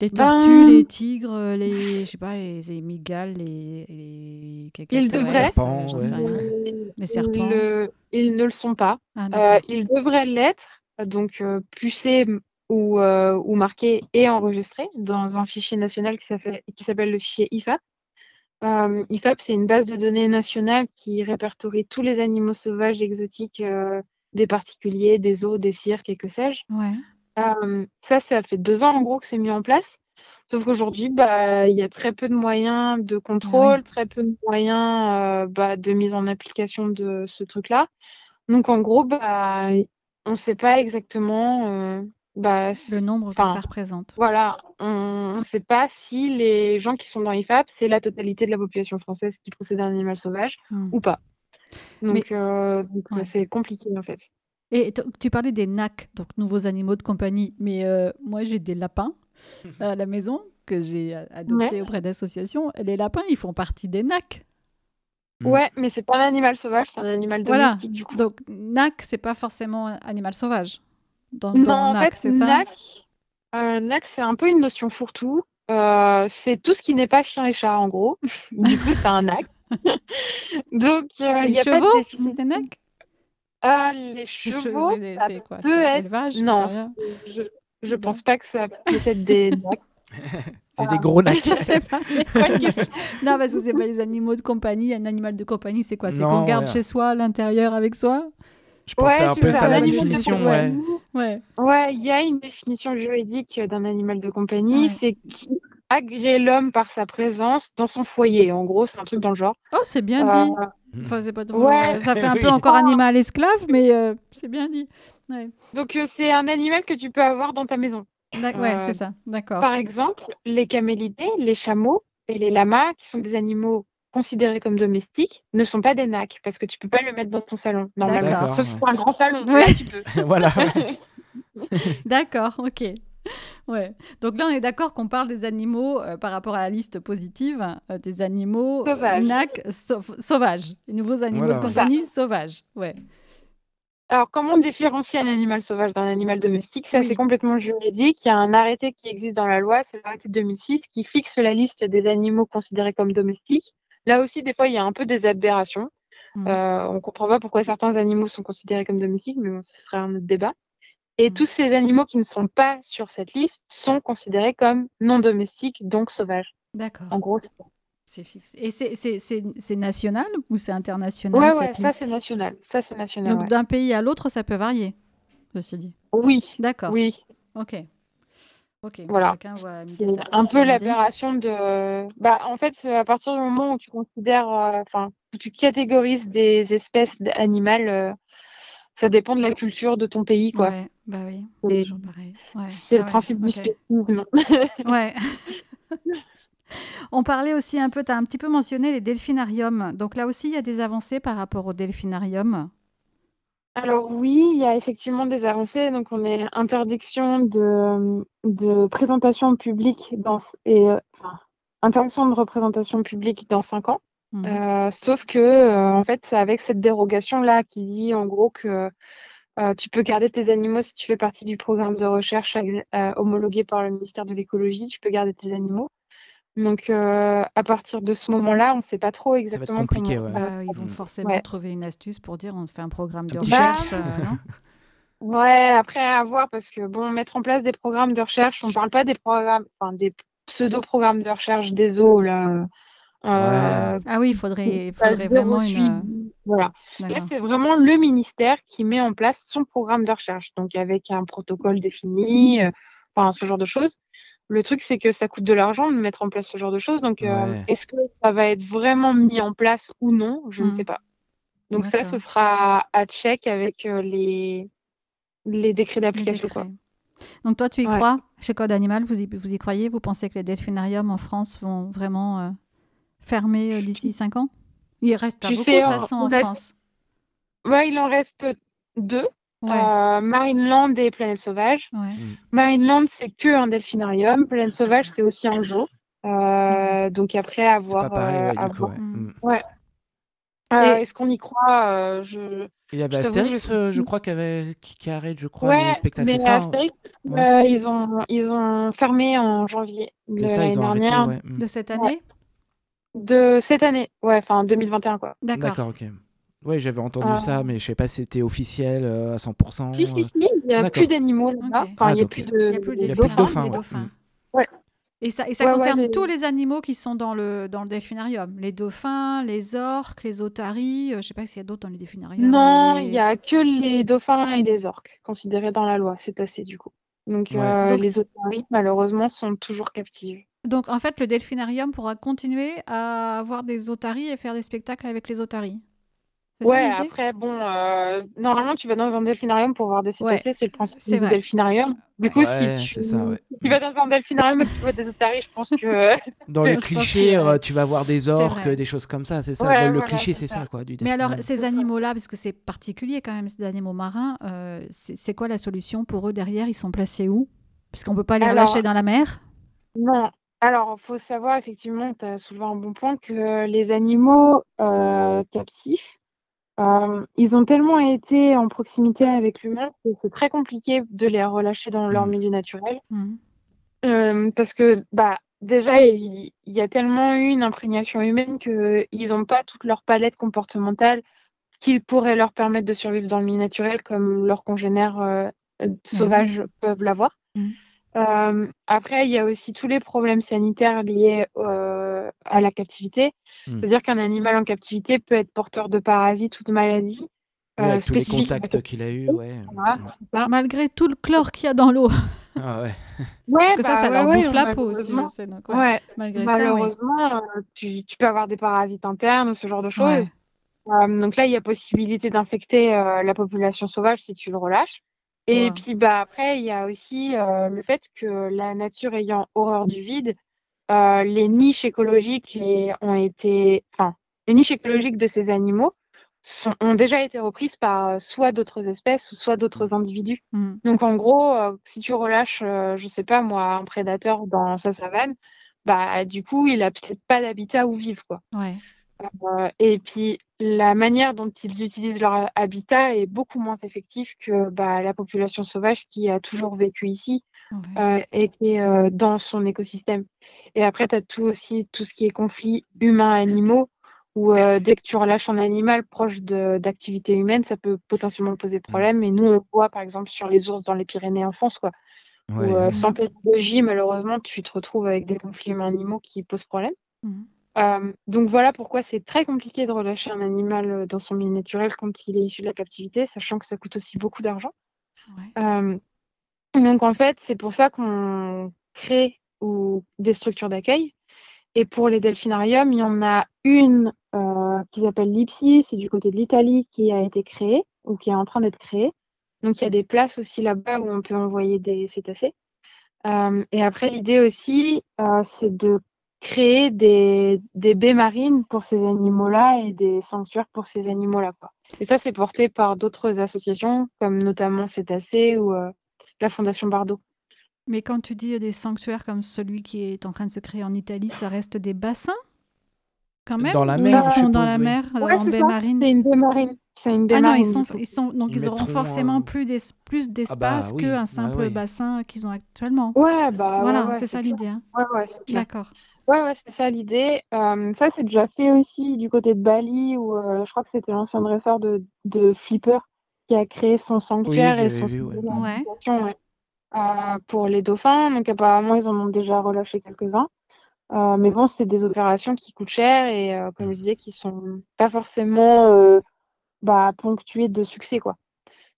les ben tortues, les tigres, les, je sais pas, les, les migales, les, les ils devraient. Les serpents. Ils, ne le sont pas. Ah, euh, ils devraient l'être. Donc, euh, c'est ou, euh, ou marqué et enregistré dans un fichier national qui s'appelle le fichier IFAP. Euh, IFAP, c'est une base de données nationale qui répertorie tous les animaux sauvages exotiques euh, des particuliers, des zoos, des cirques et que sais-je. Ouais. Ça, ça fait deux ans en gros que c'est mis en place. Sauf qu'aujourd'hui, bah, il y a très peu de moyens de contrôle, très peu de moyens bah, de mise en application de ce truc-là. Donc en gros, bah, on ne sait pas exactement bah, le nombre que ça représente. Voilà, on ne sait pas si les gens qui sont dans l'IFAP, c'est la totalité de la population française qui possède un animal sauvage hmm. ou pas. Donc, euh, c'est compliqué en fait. Et tu parlais des NAC, donc nouveaux animaux de compagnie, mais euh, moi j'ai des lapins à la maison que j'ai adoptés auprès d'associations. Les lapins, ils font partie des NAC. Mm. Ouais, mais c'est pas un animal sauvage, c'est un animal Voilà. domestique du coup. Donc, NAC, c'est pas forcément un animal sauvage. Dans, Non, dans en NAC, fait, c'est ça? NAC, euh, NAC, c'est un peu une notion fourre-tout. Euh, c'est tout ce qui n'est pas chien et chat, en gros. du coup, c'est un NAC. Donc, euh, il Les n'y a pas de chevaux, définition. Ah, les chevaux, c'est ça quoi? peut C'est être- élevage? Non, je, je pense pas que ça puisse être des. C'est Ah. des gros nacs. Je sais pas. non, parce que c'est pas les animaux de compagnie. Un animal de compagnie, c'est quoi? C'est qu'on garde ouais. chez soi, à l'intérieur avec soi? Je pensais un c'est peu ça, la définition, compagnie. ouais. Ouais. Ouais, il y a une définition juridique d'un animal de compagnie, Ouais. c'est qui agrée l'homme par sa présence dans son foyer. En gros, c'est un truc dans le genre. Oh, c'est bien Euh, dit. Enfin, c'est pas trop- Ouais. Ça fait un peu encore animal esclave, mais euh, c'est bien dit. Ouais, donc, euh, c'est un animal que tu peux avoir dans ta maison. Ouais, Euh, c'est ça. D'accord. Par exemple, les camélidés, les chameaux et les lamas, qui sont des animaux considérés comme domestiques, ne sont pas des nacs parce que tu peux pas le mettre dans ton salon normalement. D'accord. Sauf si c'est un grand salon, Ouais. là tu peux. voilà. D'accord, ok. Ouais. Donc là, on est d'accord qu'on parle des animaux euh, par rapport à la liste positive, euh, des animaux Sauvages. NAC sau- sauvages, les nouveaux animaux Voilà. de compagnie sauvages. Ouais. Alors, comment on différencie un animal sauvage d'un animal domestique? Ça, Oui. c'est complètement juridique. Il y a un arrêté qui existe dans la loi, c'est l'arrêté de 2006, qui fixe la liste des animaux considérés comme domestiques. Là aussi, des fois, il y a un peu des aberrations. Mhm. Euh, on ne comprend pas pourquoi certains animaux sont considérés comme domestiques, mais bon, ce serait un autre débat. Et Mhm. tous ces animaux qui ne sont pas sur cette liste sont considérés comme non domestiques, donc sauvages. D'accord. En gros, c'est fixe. Et c'est- national ou c'est international cette ouais, ça c'est national. Ça c'est national. Donc ouais. d'un pays à l'autre, ça peut varier, ceci dit. Oui, D'accord. oui. Ok. Ok. Voilà. Chacun voit un peu l'aberration de. Bah, en fait, à partir du moment où tu considères, euh, enfin, où tu catégorises des espèces animales, euh, ça dépend de la culture de ton pays, quoi. Ouais, bah oui, Et toujours pareil. Ouais. C'est Ah le ouais, principe du spécimen. Ouais. On parlait aussi un peu, tu as un petit peu mentionné les delphinariums. Donc là aussi, il y a des avancées par rapport aux delphinariums? Alors oui, il y a effectivement des avancées. Donc on est interdiction de, de présentation publique dans et euh, enfin, interdiction de représentation publique dans cinq ans. Mhm. Euh, sauf que euh, en fait, c'est avec cette dérogation là qui dit en gros que euh, tu peux garder tes animaux si tu fais partie du programme de recherche agré- euh, homologué par le ministère de l'écologie. Tu peux garder tes animaux. Donc euh, à partir de ce moment-là, on ne sait pas trop être exactement compliqué, comment. ouais. Bah, ils vont Mm. forcément Ouais. trouver une astuce pour dire on fait un programme de recherche. euh, non Ouais, après à voir parce que bon, mettre en place des programmes de recherche, on parle pas des programmes, enfin des pseudo-programmes de recherche des eaux là. euh, ah oui, il faudrait, faudrait vraiment une. Voilà. Là, c'est vraiment le ministère qui met en place son programme de recherche, donc avec un protocole défini, euh, enfin ce genre de choses. Le truc, c'est que ça coûte de l'argent de mettre en place ce genre de choses. Donc, euh, est-ce que ça va être vraiment mis en place ou non Je ne Mhm. sais pas. Donc ça, ce sera à check avec euh, les, les décrets d'application. Donc toi, tu y Ouais. crois chez Code Animal? Vous y, vous y croyez? Vous pensez que les delphinariums en France vont vraiment fermer d'ici 5 ans? Il reste pas Tu beaucoup sais, de on- façon en a- France. Ouais, il en reste deux. Ouais, Euh, Marineland et Planète Sauvage. ouais. Marineland, c'est que un delphinarium. Planète Sauvage, c'est aussi un zoo. Euh, donc après, à C'est pas voir. pareil, euh, ouais. Mm. Mm. Euh, Et- Est-ce qu'on y croit euh, je... Il y avait Astérix, je- euh, je crois, qui, avait... qui, arrête, je crois, Ouais, les spectacles, mais hein Astérix, Ouais. euh, ils, ont, ils ont fermé en janvier de l'année ont arrêté, dernière. ouais. Mm. De cette année? De cette année, ouais, enfin 2021, quoi. D'accord. D'accord, ok. Oui, j'avais entendu Ah. ça, mais je sais pas si c'était officiel euh, à 100%. Si, si, euh. si, il n'y a plus d'animaux là-bas. Enfin, Ah, il n'y a euh, de, Il n'y a plus de Il y a de plus de dauphins, dauphins, les ouais. dauphins. Ouais. Et ça, et ça Ouais, ouais, concerne les- tous les animaux qui sont dans le, dans le delphinarium. Les dauphins, les orques, les otaries. euh, je ne sais pas s'il y a d'autres dans les delphinariums. Non, il les- n'y a que les dauphins et les orques considérés dans la loi. C'est assez du coup. Donc, Ouais. euh, Donc, les otaries, malheureusement, sont toujours captives. Donc, en fait, le delphinarium pourra continuer à avoir des otaries et faire des spectacles avec les otaries. Ouais, après, bon, euh, normalement, tu vas dans un delphinarium pour voir des Ouais, cétacés, c'est le principe c'est du vrai. delphinarium. Du coup, Ouais, si tu... c'est ça, ouais. si tu vas dans un delphinarium et que tu vois des otaries, je pense que. Dans les pense clichés, que, euh, tu vas voir des orques, des choses comme ça, c'est ça. Ouais, le voilà, cliché, c'est ça. ça, quoi. Du Mais alors, ces animaux-là, parce que c'est particulier quand même, ces animaux marins, euh, c'est quoi la solution pour eux derrière? Ils sont placés où? Parce qu'on ne peut pas les Alors- relâcher dans la mer? Non. Alors, il faut savoir effectivement, tu as soulevé un bon point, que les animaux, heu, captifs, hem, ils ont tellement été en proximité avec l'humain que c'est très compliqué de les relâcher dans leur Mmh. milieu naturel. Mmh. Hem, parce que, bah, déjà, il y a tellement eu une imprégnation humaine qu'ils ont pas toute leur palette comportementale qui pourrait leur permettre de survivre dans le milieu naturel comme leurs congénères, oui. sauvages peuvent l'avoir. Mmh. Hem, après, il y a aussi tous les problèmes sanitaires liés, heu, à la captivité. Mmh. C'est-à-dire qu'un animal en captivité peut être porteur de parasites ou de maladies, avec tous les contacts qu'il a eus, captivité. ouais. Voilà, ça. Malgré tout le chlore qu'il y a dans l'eau. Ah ouais. Ouais, Parce que ça, bah, ça ouais, leur bouffe la peau aussi, je malheureusement. sais, donc ouais, Ouais, malgré ça, oui. malheureusement, heu, tu tu peux avoir des parasites internes ou ce genre de Ouais. choses. Donc là, il y a possibilité d'infecter, la population sauvage si tu le relâches. Et puis, bah, après, il y a aussi, heu, le fait que la nature ayant horreur du vide, heu, les niches écologiques et ont été enfin, les niches écologiques de ces animaux sont ont déjà été reprises par, heu, soit d'autres espèces ou soit d'autres Mmh. individus. Mmh. Donc en gros, si tu relâches, je sais pas moi, un prédateur dans sa savane, bah, du coup, il a peut-être pas d'habitat où vivre, quoi. Ouais. Heu, et puis la manière dont ils utilisent leur habitat est beaucoup moins effectif que, bah, la population sauvage qui a toujours vécu ici, Ouais. heu, et qui est, heu, dans son écosystème. Et après, tu as tout aussi tout ce qui est conflit humains-animaux où, dès que tu relâches un animal proche d'activités humaines, ça peut potentiellement poser problème. Et nous, on le voit par exemple sur les ours dans les Pyrénées en France, quoi, où, Ouais, sans pédagogie, malheureusement, tu te retrouves avec des conflits humains-animaux qui posent problème. Mmh. Hem, donc voilà pourquoi c'est très compliqué de relâcher un animal, heu, dans son milieu naturel quand il est issu de la captivité, sachant que ça coûte aussi beaucoup d'argent. Ouais. Hem, donc en fait, c'est pour ça qu'on crée ou des structures d'accueil. Et pour les delphinariums, il y en a une, heu, qui s'appelle l'IPSI, c'est du côté de l'Italie, qui a été créée ou qui est en train d'être créée. Donc il y a des places aussi là-bas où on peut envoyer des cétacés. Et après l'idée aussi, c'est de créer des des baies marines pour ces animaux-là et des sanctuaires pour ces animaux-là, quoi. Et ça, c'est porté par d'autres associations comme notamment Cétacés ou, heu, la Fondation Bardot. Mais quand tu dis des sanctuaires comme celui qui est en train de se créer en Italie, ça reste des bassins? Quand même? Dans la mer, ils sont dans la oui. mer, heu, Ouais, en baie ça, marine? c'est une baie marine. C'est une baie Ah non, ils marine, sont ils sont donc Ils ils auront forcément heu plus d'es plus Ah d'espace bah, oui, qu'un simple ouais. bassin qu'ils ont actuellement? Ouais, bah, Voilà, ouais, c'est c'est ça l'idée, hein? Ouais. D'accord. Ouais, ouais, c'est ça l'idée. Hem, ça, c'est déjà fait aussi du côté de Bali où, heu, je crois que c'était l'ancien dresseur de de Flipper qui a créé son Oui, sanctuaire et son vu, ouais. Ouais. heu, pour les dauphins. Donc apparemment, ils en ont déjà relâché quelques-uns. Mais bon, c'est des opérations qui coûtent cher et comme Mmh. je disais, qui sont pas forcément, bah, ponctuées de succès, quoi.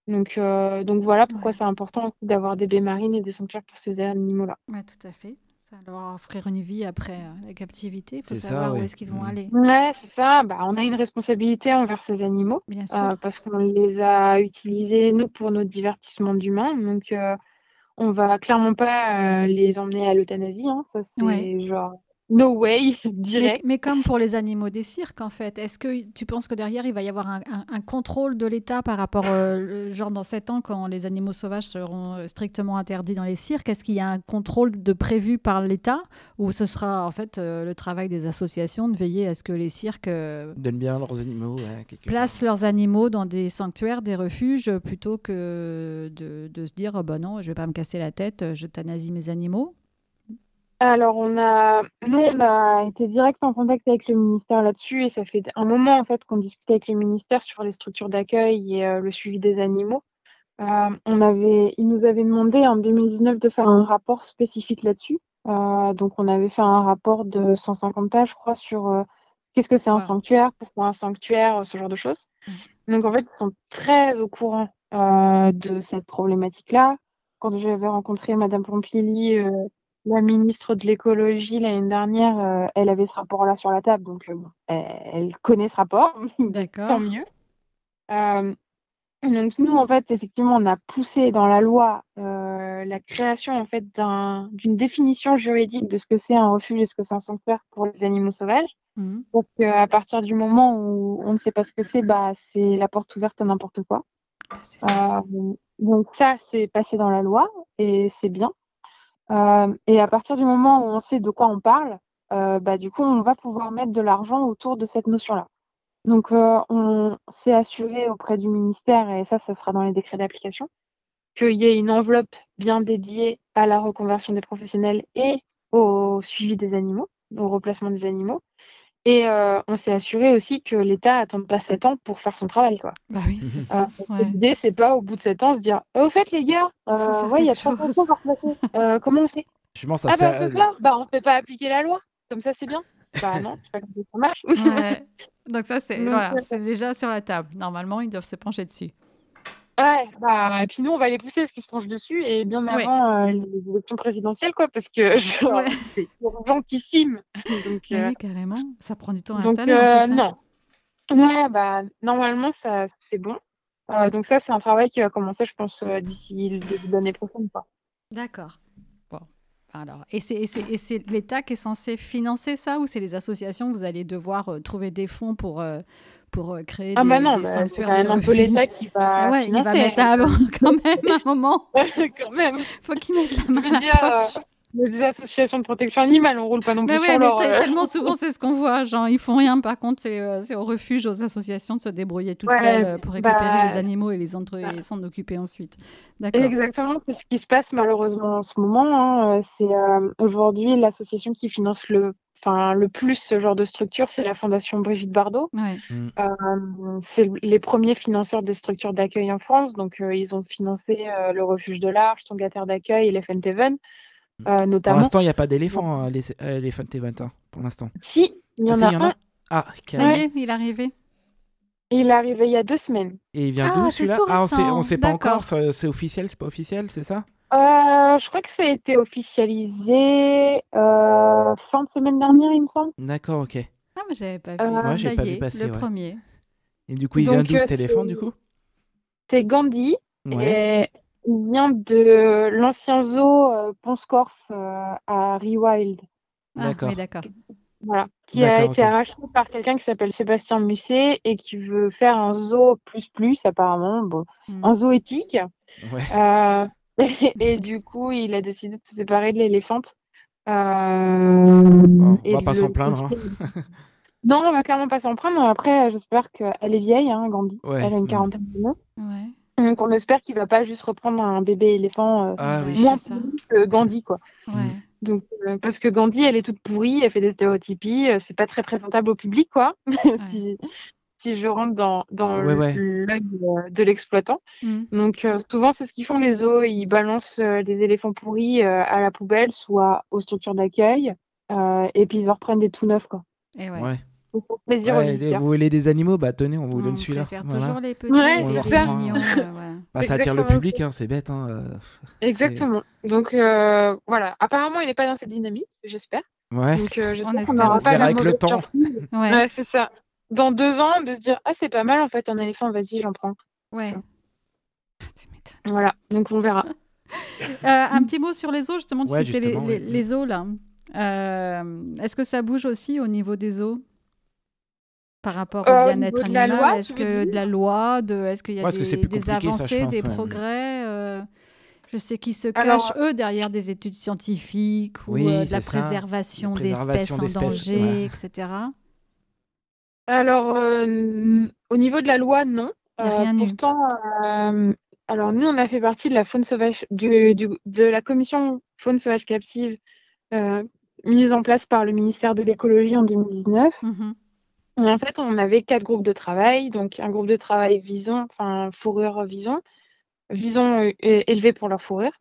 Donc donc voilà pourquoi Ouais. c'est important d'avoir des baies marines et des sanctuaires pour ces animaux-là. Ouais, tout à fait. Ça leur offrir une vie après, heu, la captivité. Il faut ça, savoir où ouais. est-ce qu'ils vont Mmh. aller. Ouais, c'est ça. Bah, on a une responsabilité envers ces animaux, Bien heu, sûr. parce qu'on les a utilisés, nous, pour notre divertissement d'humains. Donc heu, on va clairement pas, les emmener à l'euthanasie, hein. Ça, Ouais. c'est genre no way, Mais direct. mais comme pour les animaux des cirques, en fait, est-ce que tu penses que derrière, il va y avoir un un un contrôle de l'État par rapport, le genre dans 7 ans quand les animaux sauvages seront, heu, strictement interdits dans les cirques? Est-ce qu'il y a un contrôle de prévu par l'État? Ou ce sera en fait, heu, le travail des associations de veiller à ce que les cirques, Donnent bien leurs animaux, ouais, quelque part. placent leurs animaux dans des sanctuaires, des refuges, plutôt que de de se dire: «Oh bah non, je vais pas me casser la tête, heu, j'euthanasie mes animaux»? Alors on a nous, on a été direct en contact avec le ministère là-dessus et ça fait un moment, en fait, qu'on discute avec le ministère sur les structures d'accueil et heu, le suivi des animaux. Hem, on avait ils nous avaient demandé en 2019 de faire un rapport spécifique là-dessus. Heu, donc on avait fait un rapport de 150 pages, je crois, sur, qu'est-ce que c'est un sanctuaire? Pourquoi un sanctuaire? Ce genre de choses. Mmh. Donc en fait, ils sont très au courant, de cette problématique-là. Quand j'avais rencontré madame Pompili, la ministre de l'écologie l'année dernière, heu, elle avait ce rapport-là sur la table, donc bon, elle elle connaît ce rapport, donc tant D'accord. mieux. Hem, donc nous, en fait, effectivement, on a poussé dans la loi, heu, la création, en fait, d'un d'une définition juridique de ce que c'est un refuge et ce que c'est un sanctuaire pour les animaux sauvages. Mmh mh. Donc à partir du moment où on ne sait pas ce que c'est, bah, c'est la porte ouverte à n'importe quoi. C'est ça. Hem, donc ça, c'est passé dans la loi et c'est bien. Et à partir du moment où on sait de quoi on parle, bah, du coup, on va pouvoir mettre de l'argent autour de cette notion-là. Donc, on s'est assuré auprès du ministère, et ça, ça sera dans les décrets d'application, qu'il y ait une enveloppe bien dédiée à la reconversion des professionnels et au suivi des animaux, au replacement des animaux. Et on s'est assuré aussi que l'État attende pas 7 ans pour faire son travail. Quoi. Bah oui, c'est ça. L'idée, c'est pas au bout de 7 ans se dire «Oh, Au fait, les gars, il y a trois ans pour replacer. comment on fait? Ça Ah, bah, on peut pas. Bah, on peut pas appliquer la loi. Comme ça, c'est bien. Bah non, c'est pas comme ça marche. Donc ça, c'est voilà, déjà sur la table. Normalement, ils doivent se pencher dessus. Ouais, bah, et puis nous, on va les pousser parce qu'ils se penchent dessus et bien avant euh, les élections présidentielles, quoi, parce que genre, c'est urgentissime. Donc, euh, oui, carrément, ça prend du temps à donc, installer. Euh, non. Ouais, bah, normalement, ça, c'est bon. donc ça, c'est un travail qui va commencer, je pense, d'ici le début de l'année prochaine. D'accord. Bon. Alors, et c'est l'État qui est censé financer ça ou c'est les associations? Vous allez devoir trouver des fonds pour, pour euh, créer ah des, bah non, bah, c'est quand même un peu l'État qui va ah ouais, il va mettre à quand même un moment. quand même. Faut qu'il mette la main à la poche. Euh, les associations de protection animale, on roule pas non plus mais sur ouais, mais euh. tellement souvent c'est ce qu'on voit, genre ils font rien. Par contre, c'est au refuge, aux associations de se débrouiller toutes seules pour récupérer bah, les animaux et les s'en occuper ensuite. Exactement, c'est ce qui se passe malheureusement en ce moment. Hein. C'est aujourd'hui l'association qui finance le enfin le plus ce genre de structure, c'est la Fondation Brigitte Bardot. Mm. Euh, c'est les premiers financeurs des structures d'accueil en France. Donc, euh, ils ont financé euh, le Refuge de l'Arche, Tongataire d'accueil et l'Elephant Event, mm. notamment. Pour l'instant, il n'y a pas d'éléphant, à l'Elephant Event, hein, pour l'instant. Si, il y, ah, en, a un. Ah, Ça y est, il est arrivé. Il est arrivé il y a deux semaines. Et il vient ah, d'où celui-là? Ah, on ne sait pas encore. C'est officiel, c'est pas officiel, c'est ça? Euh, je crois que ça a été officialisé euh, fin de semaine dernière, il me semble. D'accord, ok. Ah, mais j'avais pas vu. Euh, Moi, j'ai pas vu passer. Le premier. Et du coup, il vient d'où cet éléphant, du coup? C'est Gandhi. Et il vient de l'ancien zoo Ponscorf à Rewild. Ah, d'accord. d'accord. Voilà. Qui a été arraché par quelqu'un qui s'appelle Sébastien Musset et qui veut faire un zoo plus plus, apparemment. Bon, hmm. un zoo éthique. Ouais. et du coup, il a décidé de se séparer de l'éléphante. Euh, on va pas s'en plaindre. Hein. non, on va clairement pas s'en plaindre. Après, j'espère qu'elle est vieille, hein, Gandhi. Elle a une quarantaine d'années. Donc, on espère qu'il va pas juste reprendre un bébé éléphant euh, ah moins que Gandhi, quoi. Donc, euh, parce que Gandhi, elle est toute pourrie, elle fait des stéréotypies, c'est pas très présentable au public, quoi. si je rentre dans, dans l'œil euh, de l'exploitant. Mm. Donc euh, souvent, c'est ce qu'ils font les zoos. Ils balancent euh, des éléphants pourris à la poubelle, soit aux structures d'accueil, et puis ils en reprennent des tout neufs. Quoi. Et ouais. plaisir Vous voulez des animaux Bah tenez, on vous donne celui-là. On voilà. toujours les petits, les mignons. bah, ça attire le public, hein, c'est bête. Hein, Exactement. Donc voilà, apparemment, il n'est pas dans cette dynamique, j'espère. Ouais. Donc j'espère qu'on n'aura pas avec le temps. ouais c'est ça dans deux ans, de se dire Ah, c'est pas mal en fait, un éléphant, vas-y, j'en prends. Ouais. Voilà, donc on verra. Euh, un petit mot sur les eaux, justement, tu les, les, eaux là. Euh, est-ce que ça bouge aussi au niveau des eaux par rapport au euh, bien-être animal? Est-ce que de la loi, de, est-ce qu'il y a des, des avancées, des progrès Je sais qu'ils se cachent, eux, derrière des études scientifiques ou de la préservation, d'espèces en danger, etc. Alors, euh, au niveau de la loi, non. Euh, pourtant, euh, alors nous, on a fait partie de la faune sauvage, de la commission faune sauvage captive mise en place par le ministère de l'écologie en 2019. Mmh en fait, on avait quatre groupes de travail. Donc, un groupe de travail vison, enfin fourrure vison, vison élevé pour leur fourrure,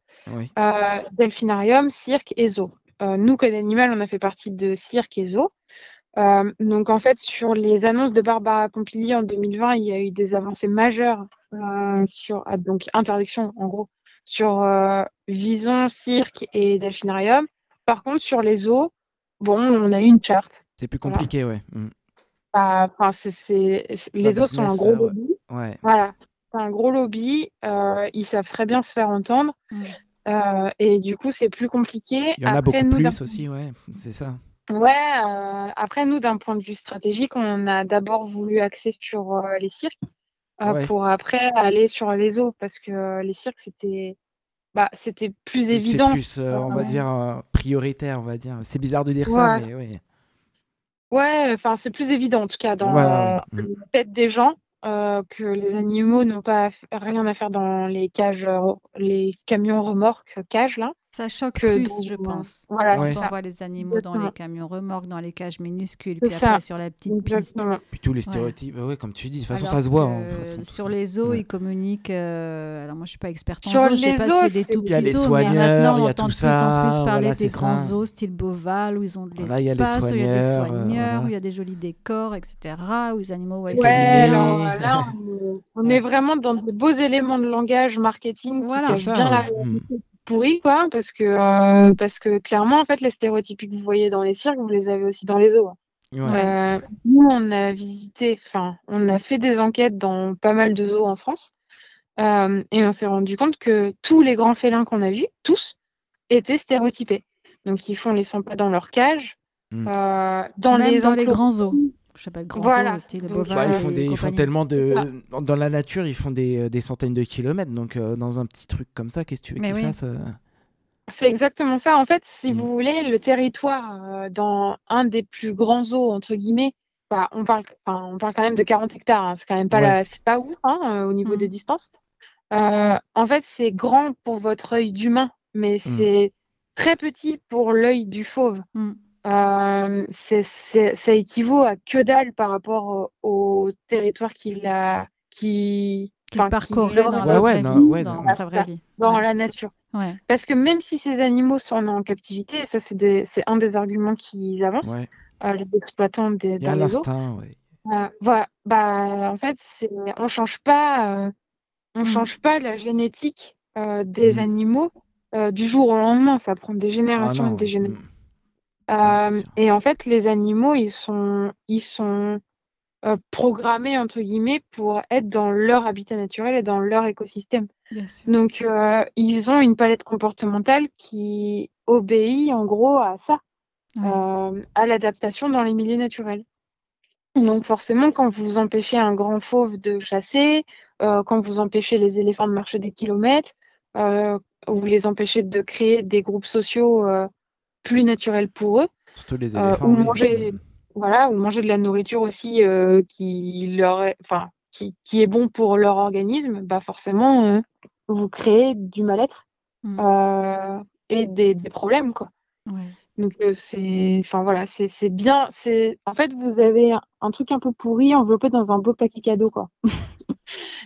delphinarium, cirque et zoo. nous, Code Animal, on a fait partie de cirque et zoo. Euh, donc en fait, sur les annonces de Barbara Pompili en 2020, il y a eu des avancées majeures euh, sur ah, donc interdiction en gros sur euh, Vison, Cirque et Delphinarium. Par contre, sur les eaux, bon, on a eu une charte. C'est plus compliqué, ouais. Mm. Bah, c'est, les eaux sont un gros lobby. Ouais. Voilà, c'est un gros lobby. ils savent très bien se faire entendre. Mm. et du coup, c'est plus compliqué. Il y en a beaucoup plus aussi, ouais, c'est ça. Ouais, euh, après nous, d'un point de vue stratégique, on a d'abord voulu axer sur euh, les cirques euh, pour après aller sur les eaux parce que les cirques, c'était bah, c'était plus C'est évident. plus, euh, on va dire, prioritaire, on va dire. C'est bizarre de dire ça, mais oui. Ouais, enfin, c'est plus évident en tout cas dans Voilà, la tête des gens que les animaux n'ont pas rien à faire dans les cages, les camions remorques cages là. Ça choque Que plus, dans- je pense. Voilà, Quand Ouais. on voit les animaux dans les camions remorques, dans les cages minuscules, puis ça. après sur la petite piste. Puis tous les stéréotypes, ouais, comme tu dis, de toute façon, Alors ça se voit. hein, façon, sur les zoos, ouais. ils communiquent. euh, alors moi, je suis pas experte en zoos. Je sais les pas zoos, si c'est des tout Il y a petits les zoos, mais soigneurs, maintenant il y on entend tout de plus en plus parler voilà, des grands ça. zoos, style Beauval, où ils ont de les l'espace, où il y a des soigneurs, euh, où il y a des jolis décors, etc. Où les animaux ouais, Ouais, euh, là, on est, vraiment dans de beaux éléments de langage marketing Voilà. qui bien la ouais. Mm. réalité pourrie, quoi, parce que, euh, parce que clairement, en fait, les stéréotypes que vous voyez dans les cirques, vous les avez aussi dans les zoos. Ouais. Euh, nous, on a visité, enfin, on a fait des enquêtes dans pas mal de zoos en France, euh, et on s'est rendu compte que tous les grands félins qu'on a vus, tous, étaient stéréotypés. Donc, ils font les 100 pas dans leur cage, Mm. euh, dans Même les dans les grands zoos. Je sais pas, grands Voilà. zoos, style. Bah, ils font, et des, ils font compagnie. tellement de. Ah. Dans la nature, ils font des, des centaines de kilomètres. Donc, euh, dans un petit truc comme ça, qu'est-ce que tu veux qu'ils oui. fassent euh C'est exactement ça. En fait, si Mm. vous voulez, le territoire euh, dans un des plus grands zoos, entre guillemets, bah, on parle, on parle quand même de 40 hectares. hein. C'est quand même pas Ouais. la, c'est pas ouf hein, au niveau Mm. des distances. Euh, en fait, c'est grand pour votre œil d'humain, mais Mm. c'est très petit pour l'œil du fauve. Mm. Euh, c'est, c'est- ça équivaut à que dalle par rapport au, au territoire qu'il a, qui, Qu'il parcourait dans aurait la Ouais, ouais, vraie non, vie, ouais, dans non. sa vraie vie. dans Ouais. la nature. Ouais. Parce que même si ces animaux sont en captivité, et ça c'est des- c'est un des arguments qu'ils avancent, Ouais. euh, les exploitants des, dans les euh, voilà, bah en fait c'est, on change pas, euh, on Mm. change pas la génétique euh, des Mm. animaux euh, du jour au lendemain, ça prend des Ah générations non, et des ouais. générations. Mm. Ouais, Euh, et en fait les animaux ils sont, ils sont euh, programmés entre guillemets pour être dans leur habitat naturel et dans leur écosystème. Bien sûr. Donc, euh, ils ont une palette comportementale qui obéit en gros à ça, Ouais. euh, à l'adaptation dans les milieux naturels. Donc, forcément, quand vous empêchez un grand fauve de chasser, quand vous empêchez les éléphants de marcher des kilomètres, ou vous les empêchez de créer des groupes sociaux plus naturels pour eux, Surtout les euh, éléphants. ou manger, voilà, ou manger de la nourriture aussi euh, qui leur est, enfin, qui, qui est bon pour leur organisme, bah forcément, euh, vous créez du mal-être Mm. euh, et des, des problèmes, quoi. Ouais. Donc euh, c'est, enfin voilà, c'est c'est bien, c'est, en fait, vous avez un, un truc un peu pourri enveloppé dans un beau paquet cadeau, quoi,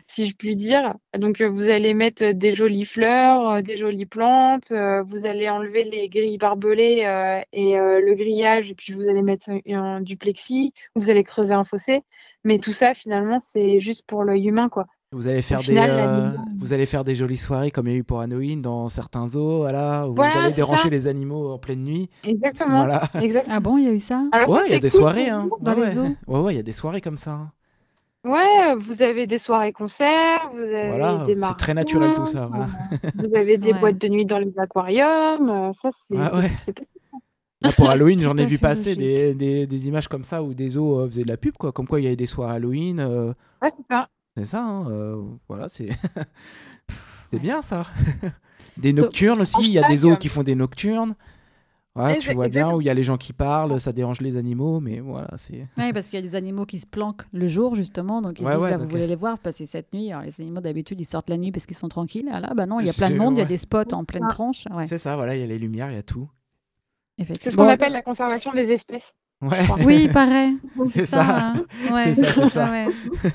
si je puis dire. Donc euh, vous allez mettre des jolies fleurs, euh, des jolies plantes, euh, vous allez enlever les grilles barbelées euh, et euh, le grillage, et puis vous allez mettre un, du plexi, vous allez creuser un fossé. Mais tout ça, finalement, c'est juste pour l'œil humain, quoi. Vous allez faire des, euh, vous allez faire des jolies soirées comme il y a eu pour Halloween dans certains zoos, voilà, où Voilà, vous allez c'est déranger ça. les animaux en pleine nuit. Exactement. Voilà. Exact. Ah bon, il y a eu ça? Alors, Ouais, il y a des cool soirées, hein. Dans Ouais, les zoos? Ouais, ouais, il y a des soirées comme ça. Ouais, vous avez des soirées-concerts, vous avez Voilà, des c'est très naturel tout ça. Voilà. euh, vous avez des Ouais. boîtes de nuit dans les aquariums. euh, ça, c'est Ah ouais. c'est possible. Là, pour Halloween, Tout j'en ai à vu fait passer logique. des, des, des images comme ça où des zoos euh, faisaient de la pub, quoi. Comme quoi il y avait des soirées Halloween. euh, Ouais, c'est ça. c'est ça, hein, euh, voilà, c'est c'est Ouais. bien ça. des nocturnes aussi, il y a des Hashtag, euh, qui font des nocturnes. Voilà, tu vois bien où il y a les gens qui parlent, ça dérange les animaux, mais voilà, c'est. Oui, parce qu'il y a des animaux qui se planquent le jour, justement. Donc, ils Ouais, se disent, ouais, bah, vous voulez euh, les voir passer cette nuit. Alors, les animaux, d'habitude, ils sortent la nuit parce qu'ils sont tranquilles. Ah là, bah non, il y a plein de monde, il y a ouais. des spots en pleine Ah. tranche. Ouais, C'est ça, voilà, il y a les lumières, il y a tout. C'est ce qu'on Bon, appelle la conservation des espèces. Ouais, Oui, pareil. c'est ça. hein. Ouais. C'est ça, c'est ça. Ouais, ouais.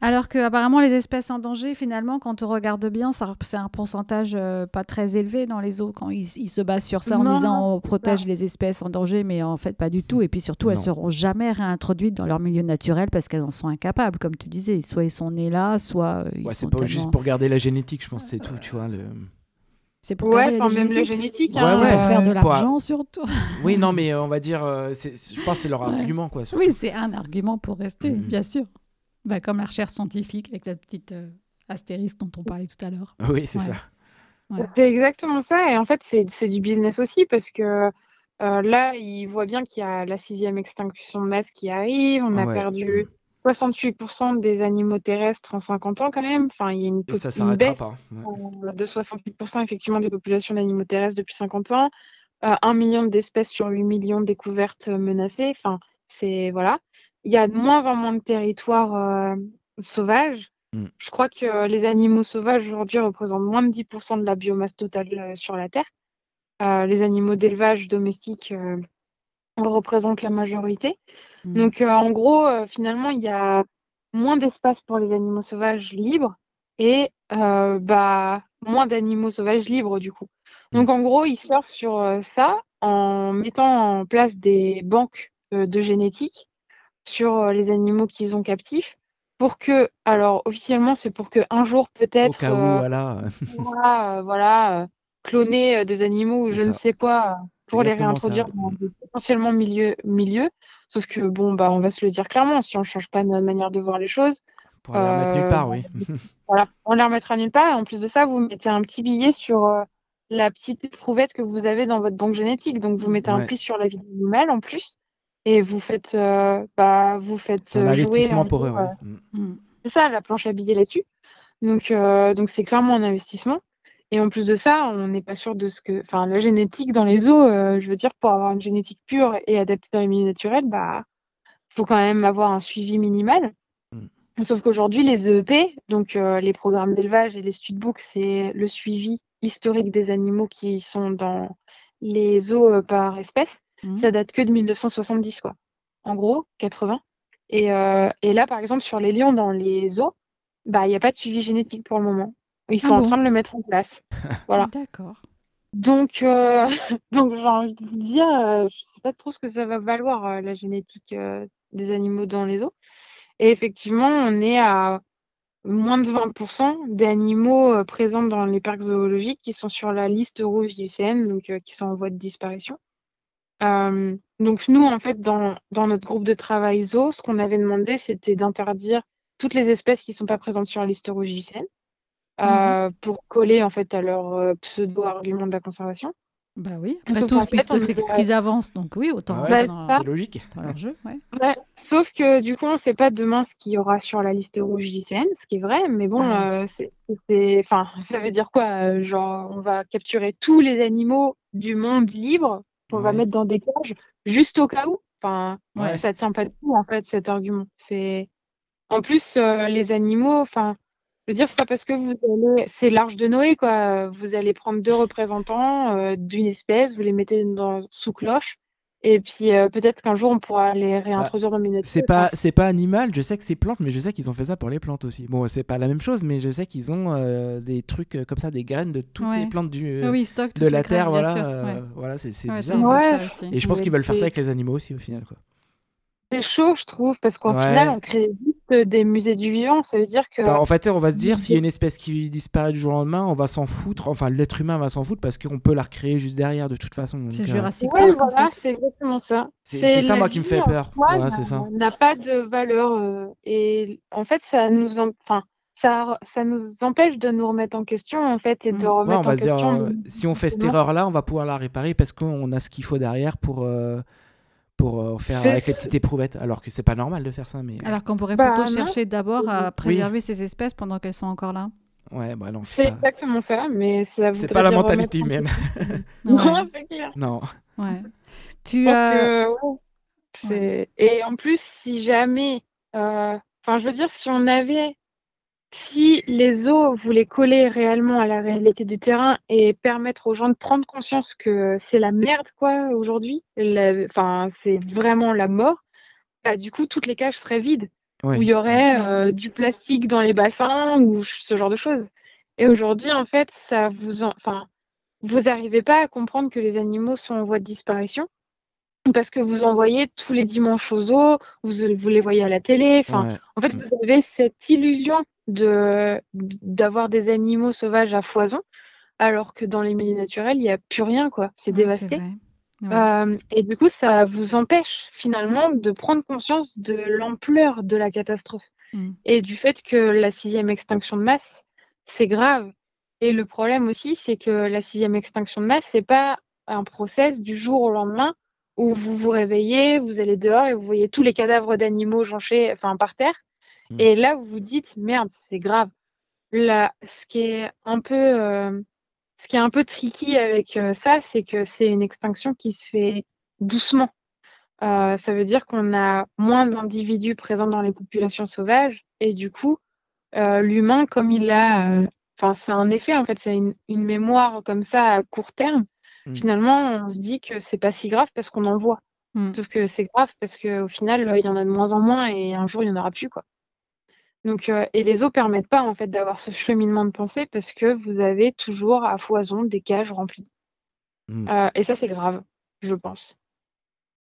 Alors que apparemment les espèces en danger, finalement, quand on regarde bien, ça- c'est un pourcentage euh, pas très élevé dans les eaux. Quand ils, ils se basent sur ça en Non, disant non, on protège les espèces en danger, mais en fait pas du tout. Et puis surtout, elles Non. seront jamais réintroduites dans leur milieu naturel parce qu'elles en sont incapables, comme tu disais. Soit ils sont nés là, soit euh, ils Ouais, sont c'est pas juste pour garder la génétique, je pense, c'est tout, tu vois. Le... C'est pour Ouais, même la génétique. Ouais, hein, C'est ouais. pour faire de Pour- l'argent surtout. Oui, non, mais euh, on va dire, je pense que c'est leur Ouais. argument, quoi. surtout. Oui, c'est un argument pour rester, Mhm. bien sûr. Bah, comme la recherche scientifique avec la petite euh, astérisque dont on parlait tout à l'heure. Oui, c'est Ouais. ça. Ouais. C'est exactement ça. Et en fait, c'est c'est du business aussi parce que euh, là, ils voient bien qu'il y a la sixième extinction de masse qui arrive. On a Ouais. perdu 68% des animaux terrestres en 50 ans quand même. Enfin, il y a une, Et ça une s'arrêtera baisse pas. ouais. euh, de 68% effectivement des populations d'animaux terrestres depuis 50 ans. Euh, un million d'espèces sur 8 millions découvertes menacées. Enfin, c'est voilà. Il y a de moins en moins de territoires euh, sauvages. Mm. Je crois que euh, les animaux sauvages aujourd'hui représentent moins de 10% de la biomasse totale euh, sur la Terre. Les animaux d'élevage domestiques euh, représentent la majorité. Mm. Donc, en gros, finalement, il y a moins d'espace pour les animaux sauvages libres et euh, bah, moins d'animaux sauvages libres, du coup. Donc, en gros, ils surfent sur euh, ça en mettant en place des banques euh, de génétique sur euh, les animaux qu'ils ont captifs pour que, alors officiellement, c'est pour que un jour peut-être, euh, voilà. on pourra, euh, voilà, euh, cloner euh, des animaux ou je ne sais quoi pour les ça. réintroduire dans des potentiellement milieux, milieux. Sauf que bon, bah, on va se le dire clairement, si on ne change pas notre manière de voir les choses, Pour aller remettre nulle part, oui. voilà, on les remettra nulle part. Et en plus de ça, vous mettez un petit billet sur la petite éprouvette que vous avez dans votre banque génétique. Donc, vous mettez un prix sur la vie d'animal en plus. Et vous faites, euh, bah, vous faites C'est un euh, jouer investissement pour eux, ouais. euh, Mm. Mm. c'est ça, la planche à billets là-dessus. Donc, euh, donc c'est clairement un investissement. Et en plus de ça, on n'est pas sûr de ce que. Enfin, la génétique dans les eaux, euh, je veux dire, pour avoir une génétique pure et adaptée dans les milieux naturels, bah, faut quand même avoir un suivi minimal. Mm. Sauf qu'aujourd'hui, les EEP, donc euh, les programmes d'élevage et les studbooks, c'est le suivi historique des animaux qui sont dans les eaux par espèce. Ça date que de 1970, quoi. En gros, 80. Et, euh, et là, par exemple, sur les lions dans les eaux, bah, il n'y a pas de suivi génétique pour le moment. Ils Ah sont en train de le mettre en place. Voilà. D'accord. Donc, euh, donc j'ai envie de vous dire, euh, je ne sais pas trop ce que ça va valoir, la génétique des animaux dans les eaux. Et effectivement, on est à moins de 20% des animaux présents dans les parcs zoologiques qui sont sur la liste rouge du IUCN, donc qui sont en voie de disparition. Euh, donc nous, en fait, dans, dans notre groupe de travail zoo, ce qu'on avait demandé, c'était d'interdire toutes les espèces qui ne sont pas présentes sur la liste rouge du euh, pour coller en fait à leur euh, pseudo-argument de la conservation. Bah oui, après Sauf tout, fait, puisque c'est ce qu'ils avancent, donc oui, autant Ah ouais, Bah. C'est logique. dans leur jeu. Ouais. Ouais, sauf que du coup, on ne sait pas demain ce qu'il y aura sur la liste rouge du ce qui est vrai, mais bon, Ah euh, c'est, enfin, ça veut dire quoi? Genre, on va capturer tous les animaux du monde libre qu'on va mettre dans des cages juste au cas où. Enfin, Ouais. ça tient pas debout en fait cet argument. C'est en plus euh, les animaux. Enfin, je veux dire, c'est pas parce que vous allez, c'est l'arche de Noé quoi. Vous allez prendre deux représentants euh, d'une espèce, vous les mettez dans sous cloche, et puis euh, peut-être qu'un jour on pourra les réintroduire dans Bah, C'est pas, c'est pas animal, je sais que c'est plantes, mais je sais qu'ils ont fait ça pour les plantes aussi. Bon, c'est pas la même chose, mais je sais qu'ils ont euh, des trucs euh, comme ça, des graines de toutes Ouais. les plantes du, euh, oui, stock de la Terre, graines, voilà. euh, ouais. voilà, c'est c'est Ouais, bizarre. j'ai vu Ouais. ça aussi. Et je pense qu'ils veulent faire ça avec les animaux aussi au final, quoi. C'est chaud, je trouve, parce qu'au Ouais. final, on crée juste des musées du vivant. Ça veut dire que Bah, en fait, on va se dire, s'il y a une espèce qui disparaît du jour au lendemain, on va s'en foutre. Enfin, l'être humain va s'en foutre parce qu'on peut la recréer juste derrière de toute façon. C'est euh, Jurassic Ouais, Park, en voilà, fait. c'est exactement ça. c'est ça, moi, qui me fait en peur. Ouais, n'a- c'est ça. n'a pas de valeur euh, et en fait ça nous en- enfin ça ça nous empêche de nous remettre en question en fait et de Mm. Ouais, on remettre va en dire, question euh, si on fait cette justement. erreur-là, on va pouvoir la réparer parce qu'on a ce qu'il faut derrière pour, euh, pour euh, faire avec les petites éprouvettes. Alors que c'est pas normal de faire ça, mais Alors qu'on pourrait Bah, plutôt non. chercher d'abord à Oui. préserver ces espèces pendant qu'elles sont encore là. ouais, bah non, C'est pas, exactement ça, mais ça c'est pas la dire mentalité humaine. Non, c'est clair. non. ouais. Tu pense as... que ouais, c'est et en plus si jamais euh, enfin je veux dire si on avait si les eaux voulaient coller réellement à la réalité du terrain et permettre aux gens de prendre conscience que c'est la merde quoi aujourd'hui, enfin c'est vraiment la mort, bah, du coup toutes les cages seraient vides Ouais. où il y aurait euh, du plastique dans les bassins ou ce genre de choses. Et aujourd'hui en fait ça vous en- enfin vous n'arrivez pas à comprendre que les animaux sont en voie de disparition parce que vous en voyez tous les dimanches aux eaux, vous, vous les voyez à la télé, enfin Ouais. en fait, vous avez cette illusion de d'avoir des animaux sauvages à foison, alors que dans les milieux naturels, il n'y a plus rien, quoi. C'est Ouais, dévasté. Ouais. Euh, et du coup, ça vous empêche finalement de prendre conscience de l'ampleur de la catastrophe Mm. et du fait que la sixième extinction de masse, c'est grave. Et le problème aussi, c'est que la sixième extinction de masse, c'est pas un process du jour au lendemain où vous vous réveillez, vous allez dehors et vous voyez tous les cadavres d'animaux jonchés, enfin par terre. Mm. Et là, vous vous dites, merde, c'est grave. Là, ce qui est un peu, euh, ce qui est un peu tricky avec euh, ça, c'est que c'est une extinction qui se fait doucement. Euh, ça veut dire qu'on a moins d'individus présents dans les populations sauvages et du coup, l'humain, comme il a, enfin, c'est un effet en fait, c'est une, une mémoire comme ça à court terme. Mm. Finalement, on se dit que c'est pas si grave parce qu'on en voit. Mm. Sauf que c'est grave parce qu'au final, il y en a de moins en moins et un jour, il n'y en aura plus, quoi. Donc, euh, et les eaux permettent pas en fait d'avoir ce cheminement de pensée parce que vous avez toujours à foison des cages remplies. Mm. Euh, et ça, c'est grave, je pense.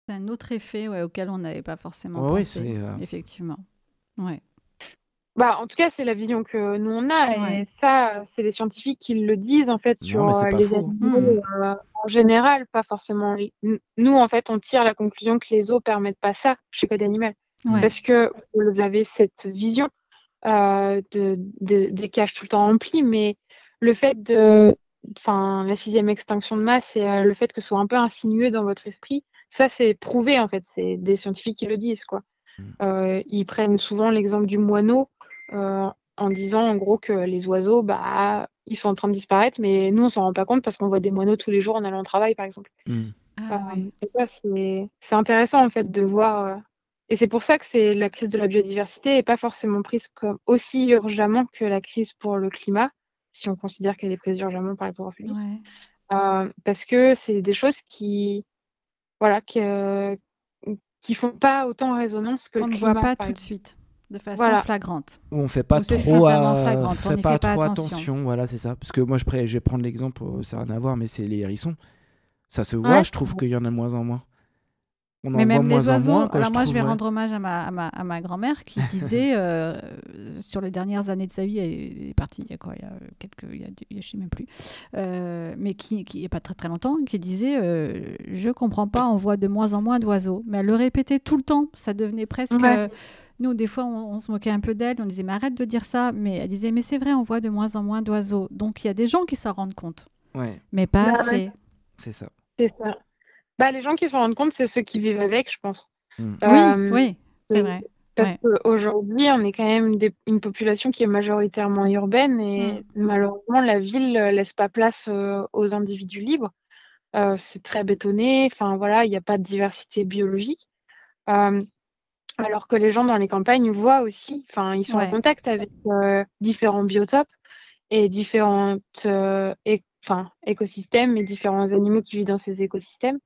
C'est un autre effet ouais, auquel on n'avait pas forcément Ouais, pensé. euh, Effectivement. Ouais. Bah, en tout cas, c'est la vision que nous on a, Ouais. et ça, c'est les scientifiques qui le disent en fait Non, sur les faux, animaux Mm. euh, en général, pas forcément. Nous, en fait, on tire la conclusion que les eaux permettent pas ça chez Code Animal, Ouais. parce que vous avez cette vision euh, de, de- des cages tout le temps remplies, mais le fait de, enfin, la sixième extinction de masse et euh, le fait que ce soit un peu insinué dans votre esprit, ça c'est prouvé en fait, c'est des scientifiques qui le disent quoi. Mm. Euh, ils prennent souvent l'exemple du moineau euh, en disant en gros que les oiseaux, bah, ils sont en train de disparaître, mais nous on s'en rend pas compte parce qu'on voit des moineaux tous les jours en allant au travail par exemple. Mm. Ah, Euh, ouais. c'est intéressant en fait de voir. Euh, Et c'est pour ça que c'est la crise de la biodiversité n'est pas forcément prise comme aussi urgemment que la crise pour le climat, si on considère qu'elle est prise urgemment par les pouvoirs publics. Ouais. Euh, parce que c'est des choses qui, voilà, qui, euh, qui font pas autant résonance que On le ne climat. voit pas tout de suite, de façon Voilà. flagrante. Où on fait pas Ou trop, à- on fait n'y pas fait pas trop attention. attention. Voilà, c'est ça. Parce que moi, je, vais prendre l'exemple, euh, ça n'a rien à voir, mais c'est les hérissons. Ça se voit, Ouais. je trouve qu'il y en a de moins en moins. On en Mais voit même moins les en oiseaux, moins. quoi, alors moi je vais ouais. rendre hommage à ma, à ma, à ma grand-mère qui disait, euh, sur les dernières années de sa vie, elle est partie il y a quoi, il y a quelques, il y a, il y a- je sais même plus, euh, mais qui, qui est pas très très longtemps, qui disait, euh, je comprends pas, on voit de moins en moins d'oiseaux. Mais elle le répétait tout le temps, ça devenait presque... Ouais. euh, nous, des fois, on, on se moquait un peu d'elle, on disait, mais arrête de dire ça. Mais elle disait, mais c'est vrai, on voit de moins en moins d'oiseaux. Donc, il y a des gens qui s'en rendent compte, Ouais, mais pas Bah ouais. assez. c'est ça. C'est ça. Bah, les gens qui s'en rendent compte, c'est ceux qui vivent avec, je pense. Mm. Euh, oui, oui, c'est oui. vrai. Parce Ouais. qu'aujourd'hui, on est quand même des- une population qui est majoritairement urbaine et malheureusement, la ville ne laisse pas place euh, aux individus libres. Euh, c'est très bétonné, enfin voilà, il n'y a pas de diversité biologique. Euh, alors que les gens dans les campagnes voient aussi, enfin, ils sont Ouais. en contact avec euh, différents biotopes et euh, enfin, écosystèmes et différents animaux qui vivent dans ces écosystèmes.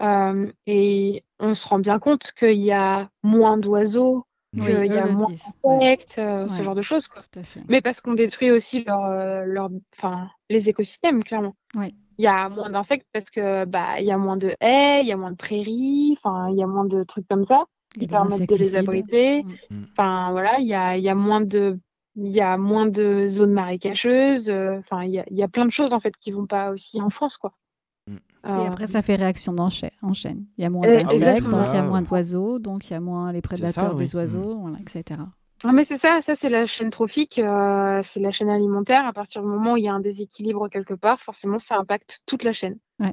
Euh, et on se rend bien compte qu'il y a moins d'oiseaux, Oui, qu'il y a moins. Ouais, d'insectes, euh, ce Ouais. genre de choses. Quoi. tout à fait. Mais parce qu'on détruit aussi leur, euh, leur, enfin, les écosystèmes, clairement. Il y a moins d'insectes parce que bah il y a moins de haies, il y a moins de prairies, enfin il y a moins de trucs comme ça qui permettent de les abriter. Mm. Enfin voilà, il y a, il y a moins de il y a moins de zones marécageuses. euh, Enfin il y y a plein de choses en fait qui vont pas aussi en France quoi. Mm. Et Euh, après, ça fait réaction d'enchaîne. en chaîne. Il y a moins d'insectes, donc il y a Ah, moins d'oiseaux, donc il y a moins les prédateurs des oiseaux, voilà, etc. Ah, mais c'est ça, ça c'est la chaîne trophique, euh, c'est la chaîne alimentaire. À partir du moment où il y a un déséquilibre quelque part, forcément ça impacte toute la chaîne. Ouais.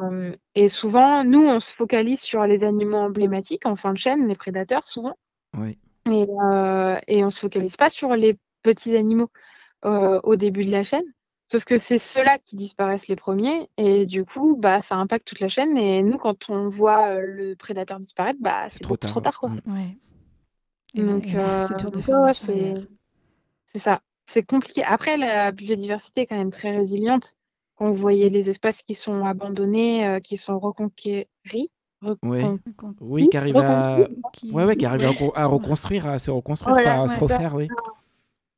Euh, et souvent, nous, on se focalise sur les animaux emblématiques en fin de chaîne, les prédateurs souvent, Oui. et, euh, et on se focalise pas sur les petits animaux euh, au début de la chaîne. Sauf que c'est ceux-là qui disparaissent les premiers, et du coup, bah, ça impacte toute la chaîne. Et nous, quand on voit euh, le prédateur disparaître, bah, C'est trop tard. trop tard, quoi. Mm. Ouais. Et Donc, c'est euh, dur de faire ouais, c'est ça. C'est compliqué. Après, la biodiversité est quand même très résiliente. Quand vous voyez les espaces qui sont abandonnés, euh, qui sont reconquéris, Oui. recon- Oui, qui arrive à. Qui- Ouais, ouais, qui arrive à, recon- à reconstruire, à se reconstruire, Voilà, pas à se refaire, oui.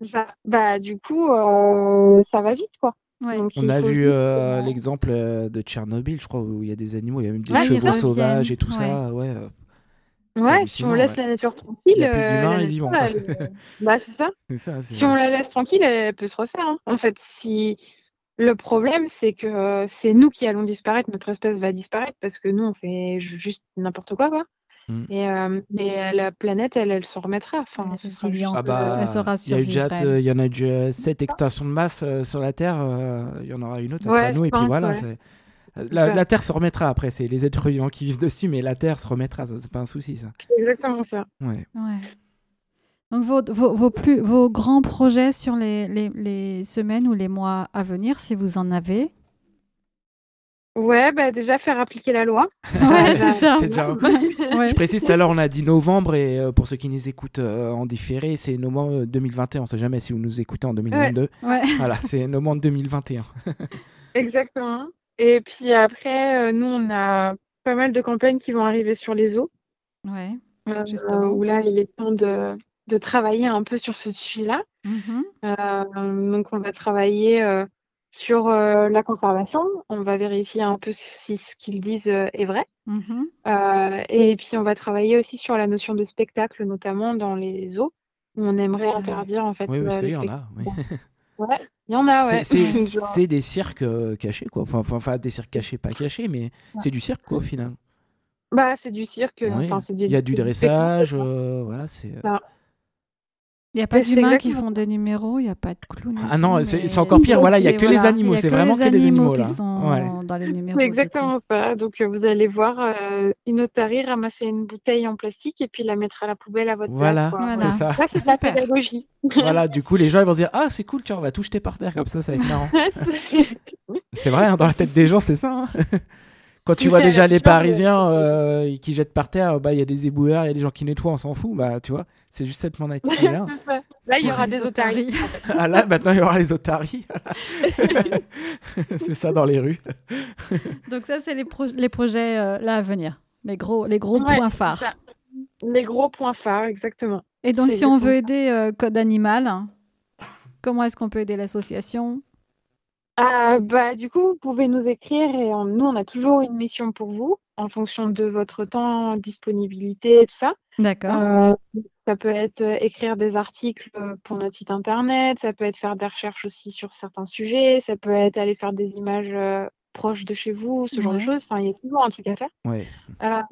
Ça, bah, du coup, euh, ça va vite, quoi. Ouais. Donc, On a vu euh, l'exemple euh, de Tchernobyl, je crois, où il y a des animaux, il y a même des Ouais, ils chevaux sauvages et tout ouais. ça. Ouais. Ouais, si on laisse ouais. la nature tranquille, Il y a plus d'humains elle- bah, c'est ça. Si on la laisse tranquille, elle peut se refaire. hein. En fait, si le problème, c'est que c'est nous qui allons disparaître, notre espèce va disparaître parce que nous, on fait ju- juste n'importe quoi, quoi. Mm. Et euh, mais la planète, elle, elle s'en remettra. Enfin, Elle sera juste, Ah euh, bah, Elle saura il y, a eu déjà, survivre, elle. euh, il y en a déjà sept extinctions de masse euh, sur la Terre. euh, il y en aura une autre, ça Ouais, sera nous. Et puis voilà. ouais. La, Terre se remettra après, c'est les êtres vivants qui vivent dessus, mais la Terre se remettra, ça c'est pas un souci ça. Exactement ça. Ouais. ouais. Donc vos, vos, vos, plus, vos grands projets sur les, les, les, semaines ou les mois à venir, si vous en avez Ouais, bah déjà faire appliquer la loi. Ouais, déjà. déjà... ouais. Je précise, tout à l'heure on a dit novembre et euh, pour ceux qui nous écoutent euh, en différé, c'est novembre 2021. On sait jamais si vous nous écoutez en 2022. Ouais. Voilà, c'est novembre 2021. Exactement. Et puis après, euh, nous on a pas mal de campagnes qui vont arriver sur les eaux. Ouais. Justement. Où là, il est temps de, de travailler un peu sur ce sujet-là. Mhm. donc on va travailler sur la conservation, on va vérifier un peu si ce qu'ils disent est vrai. Mhm. et puis on va travailler aussi sur la notion de spectacle, notamment dans les eaux, où on aimerait interdire en fait. Oui, parce qu'il y en a. Oui. Ouais, il y en a, ouais. C'est des cirques cachés, quoi. Enfin, enfin, des cirques cachés, pas cachés, mais c'est du cirque, quoi, au final. Bah, c'est du cirque. Enfin, Il y a du dressage, euh, voilà, c'est. Il n'y a pas d'humains qui font des numéros, il n'y a pas de clowns. Ah non, c'est encore pire, voilà, il n'y a que les animaux, c'est vraiment que les animaux qui là. sont Ouais. dans les numéros. C'est exactement ça. Donc, euh, vous allez voir euh, une otarie ramasser une bouteille en plastique et puis la mettre à la poubelle à votre Voilà, place. Voilà. c'est ça. Ça, c'est de la pédagogie. voilà, du coup, les gens ils vont se dire Ah, c'est cool, tiens, on va tout jeter par terre comme ça, ça va être marrant. C'est vrai, hein, dans la tête des gens, c'est ça. hein. Quand tu vois déjà les. Parisiens euh, qui jettent par terre, bah il y a des éboueurs, il y a des gens qui nettoient, on s'en fout, bah tu vois, c'est juste cette mentalité-là. C'est ça. Là, il y aura des otaries. ah là, maintenant il y aura les otaries. c'est ça dans les rues. Donc ça, c'est les, pro- les projets euh, là à venir, les gros, les gros Ouais, points phares. ça. Les gros points phares, exactement. Et donc, si on veut aider euh, Code Animal, hein, comment est-ce qu'on peut aider l'association? Ah, bah, du coup, vous pouvez nous écrire et on- nous, on a toujours une mission pour vous en fonction de votre temps, disponibilité et tout ça. D'accord. Euh, ça peut être euh, écrire des articles euh, pour notre site internet, ça peut être faire des recherches aussi sur certains sujets, ça peut être aller faire des images euh, proches de chez vous, ce genre de choses. Enfin, il y a toujours un truc à faire. Ouais. Euh,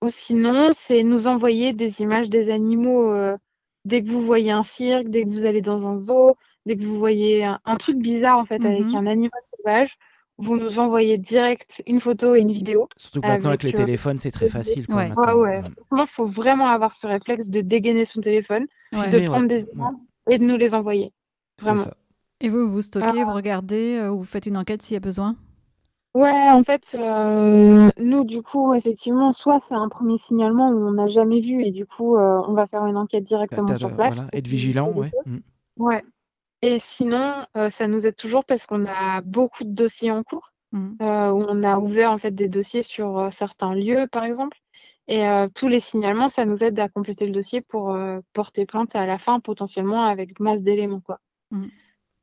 ou sinon, c'est nous envoyer des images des animaux euh, dès que vous voyez un cirque, dès que vous allez dans un zoo, dès que vous voyez un, un truc bizarre en fait avec Mhm. un animal sauvage, vous nous envoyez direct une photo et une vidéo. Surtout que maintenant avec, Avec, les euh, téléphones, c'est très facile. Quoi, Ouais. Ouais, ouais. Mm. Franchement, faut vraiment avoir ce réflexe de dégainer son téléphone, Ouais. de prendre ouais. des images et de nous les envoyer. Vraiment. ça. Et vous, vous stockez, Ah. vous regardez, euh, vous faites une enquête s'il y a besoin? Ouais, en fait, euh, nous, du coup, effectivement, soit c'est un premier signalement où on n'a jamais vu et du coup, euh, on va faire une enquête directement sur place. voilà, Être vigilant, ouais. Mm. Ouais. Et sinon, euh, ça nous aide toujours parce qu'on a beaucoup de dossiers en cours, Mhm. euh, où on a ouvert en fait des dossiers sur euh, certains lieux, par exemple. Et tous les signalements, ça nous aide à compléter le dossier pour porter plainte à la fin, potentiellement avec masse d'éléments, quoi.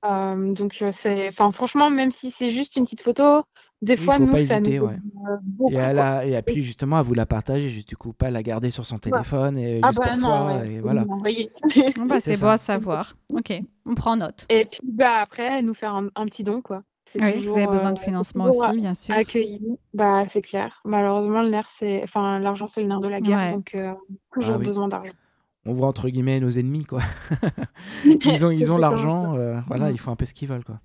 Euh, donc, c'est, enfin, franchement, même si c'est juste une petite photo, des Oui, fois, faut nous, pas ça hésiter, nous ouais. euh, beaucoup, Et, à quoi. la- et puis justement à vous la partager, juste du coup, pas la garder sur son téléphone et Ah juste bah pour non, soi. ouais, et voilà. Bon, bah, C'est beau à savoir. Ok, on prend note. Et puis, bah, après, nous faire un, un petit don, quoi. Oui, toujours, vous avez besoin euh, de financement toujours aussi, bien sûr. accueilli. Bah, c'est clair. Malheureusement, le nerf, c'est, enfin, l'argent, c'est le nerf de la guerre, Ouais. donc euh, toujours Ah oui. besoin d'argent. On voit entre guillemets nos ennemis, quoi. ils ont, ils ont l'argent, euh, voilà, ils font un peu ce qu'ils veulent, quoi.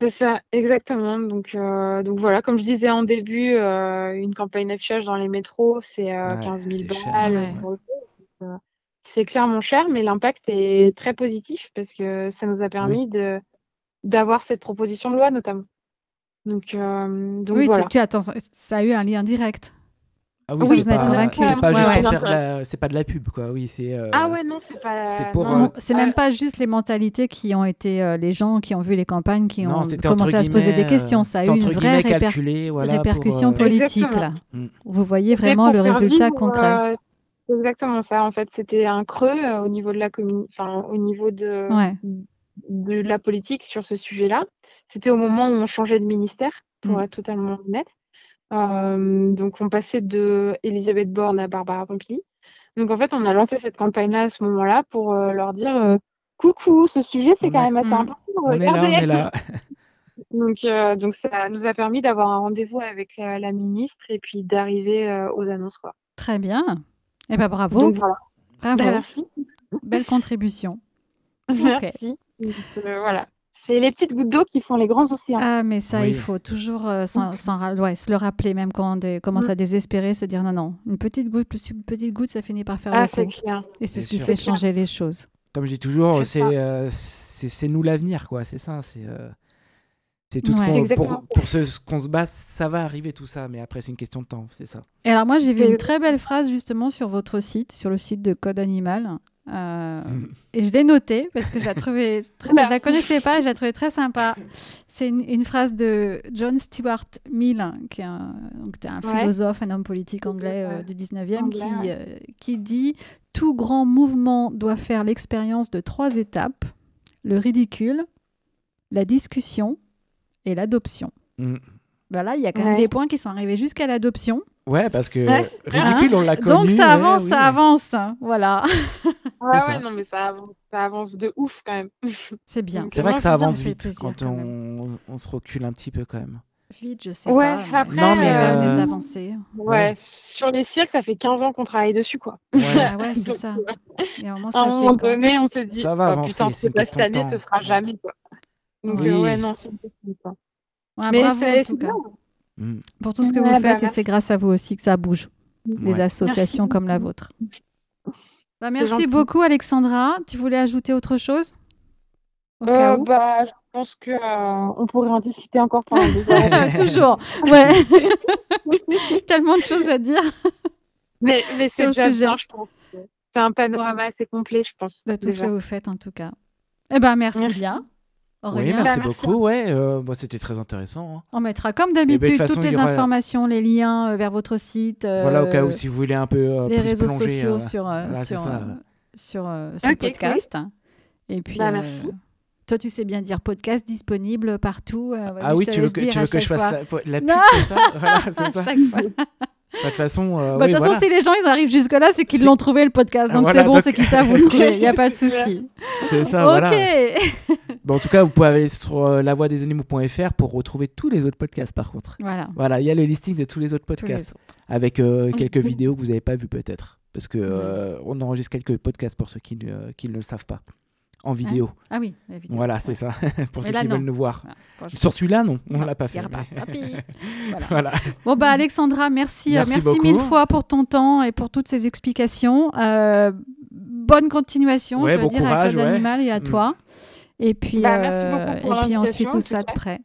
C'est ça, exactement. Donc, euh, donc voilà, comme je disais en début, euh, une campagne d'affichage dans les métros, c'est euh, Ouais, 15 000 c'est cher, balles. ouais. euh, c'est clairement cher, mais l'impact est très positif parce que ça nous a permis de d'avoir cette proposition de loi, notamment. Donc, euh, donc oui, voilà. tu, tu attends, ça a eu un lien direct. Ah Oui, c'est vous êtes pas, convaincu. c'est pas juste ouais. pour faire de la, c'est pas de la pub, quoi. Oui, c'est. euh, Ah ouais, non, c'est pas. c'est pour, euh. C'est Ah, même pas juste les mentalités qui ont été euh, les gens qui ont vu les campagnes, qui non, ont commencé à se poser des questions. Ça a eu une vraie réper- calculé, voilà, pour, répercussion euh, politique Exactement. là. Mm. Vous voyez vraiment le résultat vivre, concret. euh, c'est exactement ça. En fait, c'était un creux euh, au niveau de la commune, enfin au niveau de Ouais. de la politique sur ce sujet-là. C'était au moment où on changeait de ministère, pour Mm. être totalement honnête. Euh, donc on passait de Elisabeth Borne à Barbara Pompili. Donc en fait, on a lancé cette campagne-là à ce moment-là pour euh, leur dire euh, coucou, ce sujet c'est quand même assez important. On est là, on est là. Donc, euh, donc ça nous a permis d'avoir un rendez-vous avec la, la ministre et puis d'arriver euh, aux annonces quoi. Très bien. Eh ben bravo, Donc voilà. bravo. Bah, merci. Belle contribution. Merci. Donc, voilà. C'est les petites gouttes d'eau qui font les grands océans. Ah, mais ça, Oui. il faut toujours euh, ouais, se le rappeler, même quand on dé- commence Mm. à désespérer, se dire non, non, une petite goutte plus une petite goutte, ça finit par faire Ah, le c'est coup. clair. Et c'est ce qui sûr. fait clair. changer les choses. Comme je dis toujours, C'est euh, nous l'avenir, quoi. C'est ça. C'est euh, c'est tout ce qu'on pour, pour ce, ce qu'on se bat, ça va arriver tout ça, mais après c'est une question de temps, c'est ça. Et alors moi, j'ai vu une très belle phrase justement sur votre site, sur le site de Code Animal. Euh, et je l'ai notée parce que je la trouvais très- je la connaissais pas et je la trouvais très sympa. C'est une, une phrase de John Stuart Mill, qui est un, donc, c'est un Ouais. philosophe, un homme politique anglais euh, du 19e, Anglais, qui, ouais. euh, qui dit Tout grand mouvement doit faire l'expérience de trois étapes le ridicule, la discussion et l'adoption. Mm. Voilà, il y a quand même Ouais. des points qui sont arrivés jusqu'à l'adoption. Ouais, parce que Ouais. ridicule, on l'a connu. Donc ça ouais, avance, oui. ça avance. Voilà, Ouais, ça. ouais, non, mais ça avance, ça avance de ouf quand même. c'est bien. C'est vrai que ça avance vite plaisir quand quand on, on se recule un petit peu quand même. Vite, je sais Ouais, pas. après, Non, mais, il y a quand même euh, des avancées. Ouais, Ouais. sur les cirques, ça fait 15 ans qu'on travaille dessus, quoi. Ouais. Ah ouais, c'est ça. euh, y a un moment, À ça un se moment donné, on se dit, Ça va oh, avancer, putain, cette année, temps. ce sera jamais, quoi. Donc, Oui. euh, ouais, non, c'est possible, quoi. Ouais, Mais bravo en tout cas bien. Mm. pour tout ce que Ouais, vous bah, faites et c'est grâce à vous aussi que ça bouge. Les Ouais. associations Merci comme la vôtre. Bah, merci beaucoup Alexandra. Tu voulais ajouter autre chose? Au Euh, cas où? bah, je pense que euh, on pourrait en discuter encore pendant des heures. Toujours. Ouais. Tellement de choses à dire mais mais c'est déjà sujet. bien, je pense. C'est un panorama assez complet, je pense. de tout ce que vous faites en tout cas. Eh ben merci, Merci. bien. Oui, Aurélien, merci Bah, merci. beaucoup. Ouais, euh, bah, c'était très intéressant. hein. on mettra comme Eh ben, d'habitude toutes les aura- informations, les liens euh, vers votre site. Voilà, au cas euh, où si vous voulez un peu euh, les plus réseaux plonger, sociaux euh, sur, euh, voilà, sur, euh, sur, euh, le podcast. Et puis, Bah, euh, merci. toi, tu sais bien dire podcast disponible partout. euh, Ah oui, tu veux que, tu veux que je fasse fois. la, la pub, c'est ça Voilà, c'est À ça. chaque fois. Bah, De toute façon, euh, Bah, oui, De toute façon, voilà. si les gens ils arrivent jusque-là, c'est qu'ils l'ont trouvé le podcast. Ah, Donc voilà, c'est bon, donc- c'est qu'ils savent vous trouver. Il n'y a pas de souci. c'est ça, ok. voilà. Bon, en tout cas, vous pouvez aller sur euh, lavoidesanimaux.fr pour retrouver tous les autres podcasts, par contre. Voilà. Voilà, il y a le listing de tous les autres les podcasts, autres. avec euh, quelques vidéos que vous n'avez pas vues peut-être. Parce que euh, on enregistre quelques podcasts pour ceux qui, ne- qui ne le savent pas, en vidéo. Ah oui, la vidéo. Voilà, c'est Ouais. ça, pour Mais ceux là, qui non. veulent nous voir. Voilà. Sur celui-là, non, on Non, l'a pas fait. pas. mais- Tant pis. Voilà. voilà. Bon, bah, Alexandra, merci. euh, Merci mille fois pour ton temps et pour toutes ces explications. Euh, bonne continuation, Ouais, je veux bon dire, à courage, Code ouais. Animal et à Mm. toi. Et puis, Bah, merci euh, pour et puis on suit tout ça de près.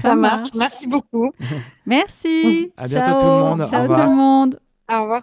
Ça marche. Merci beaucoup. Merci. À bientôt Ciao. tout le monde. Au Ciao tout le monde. Au revoir.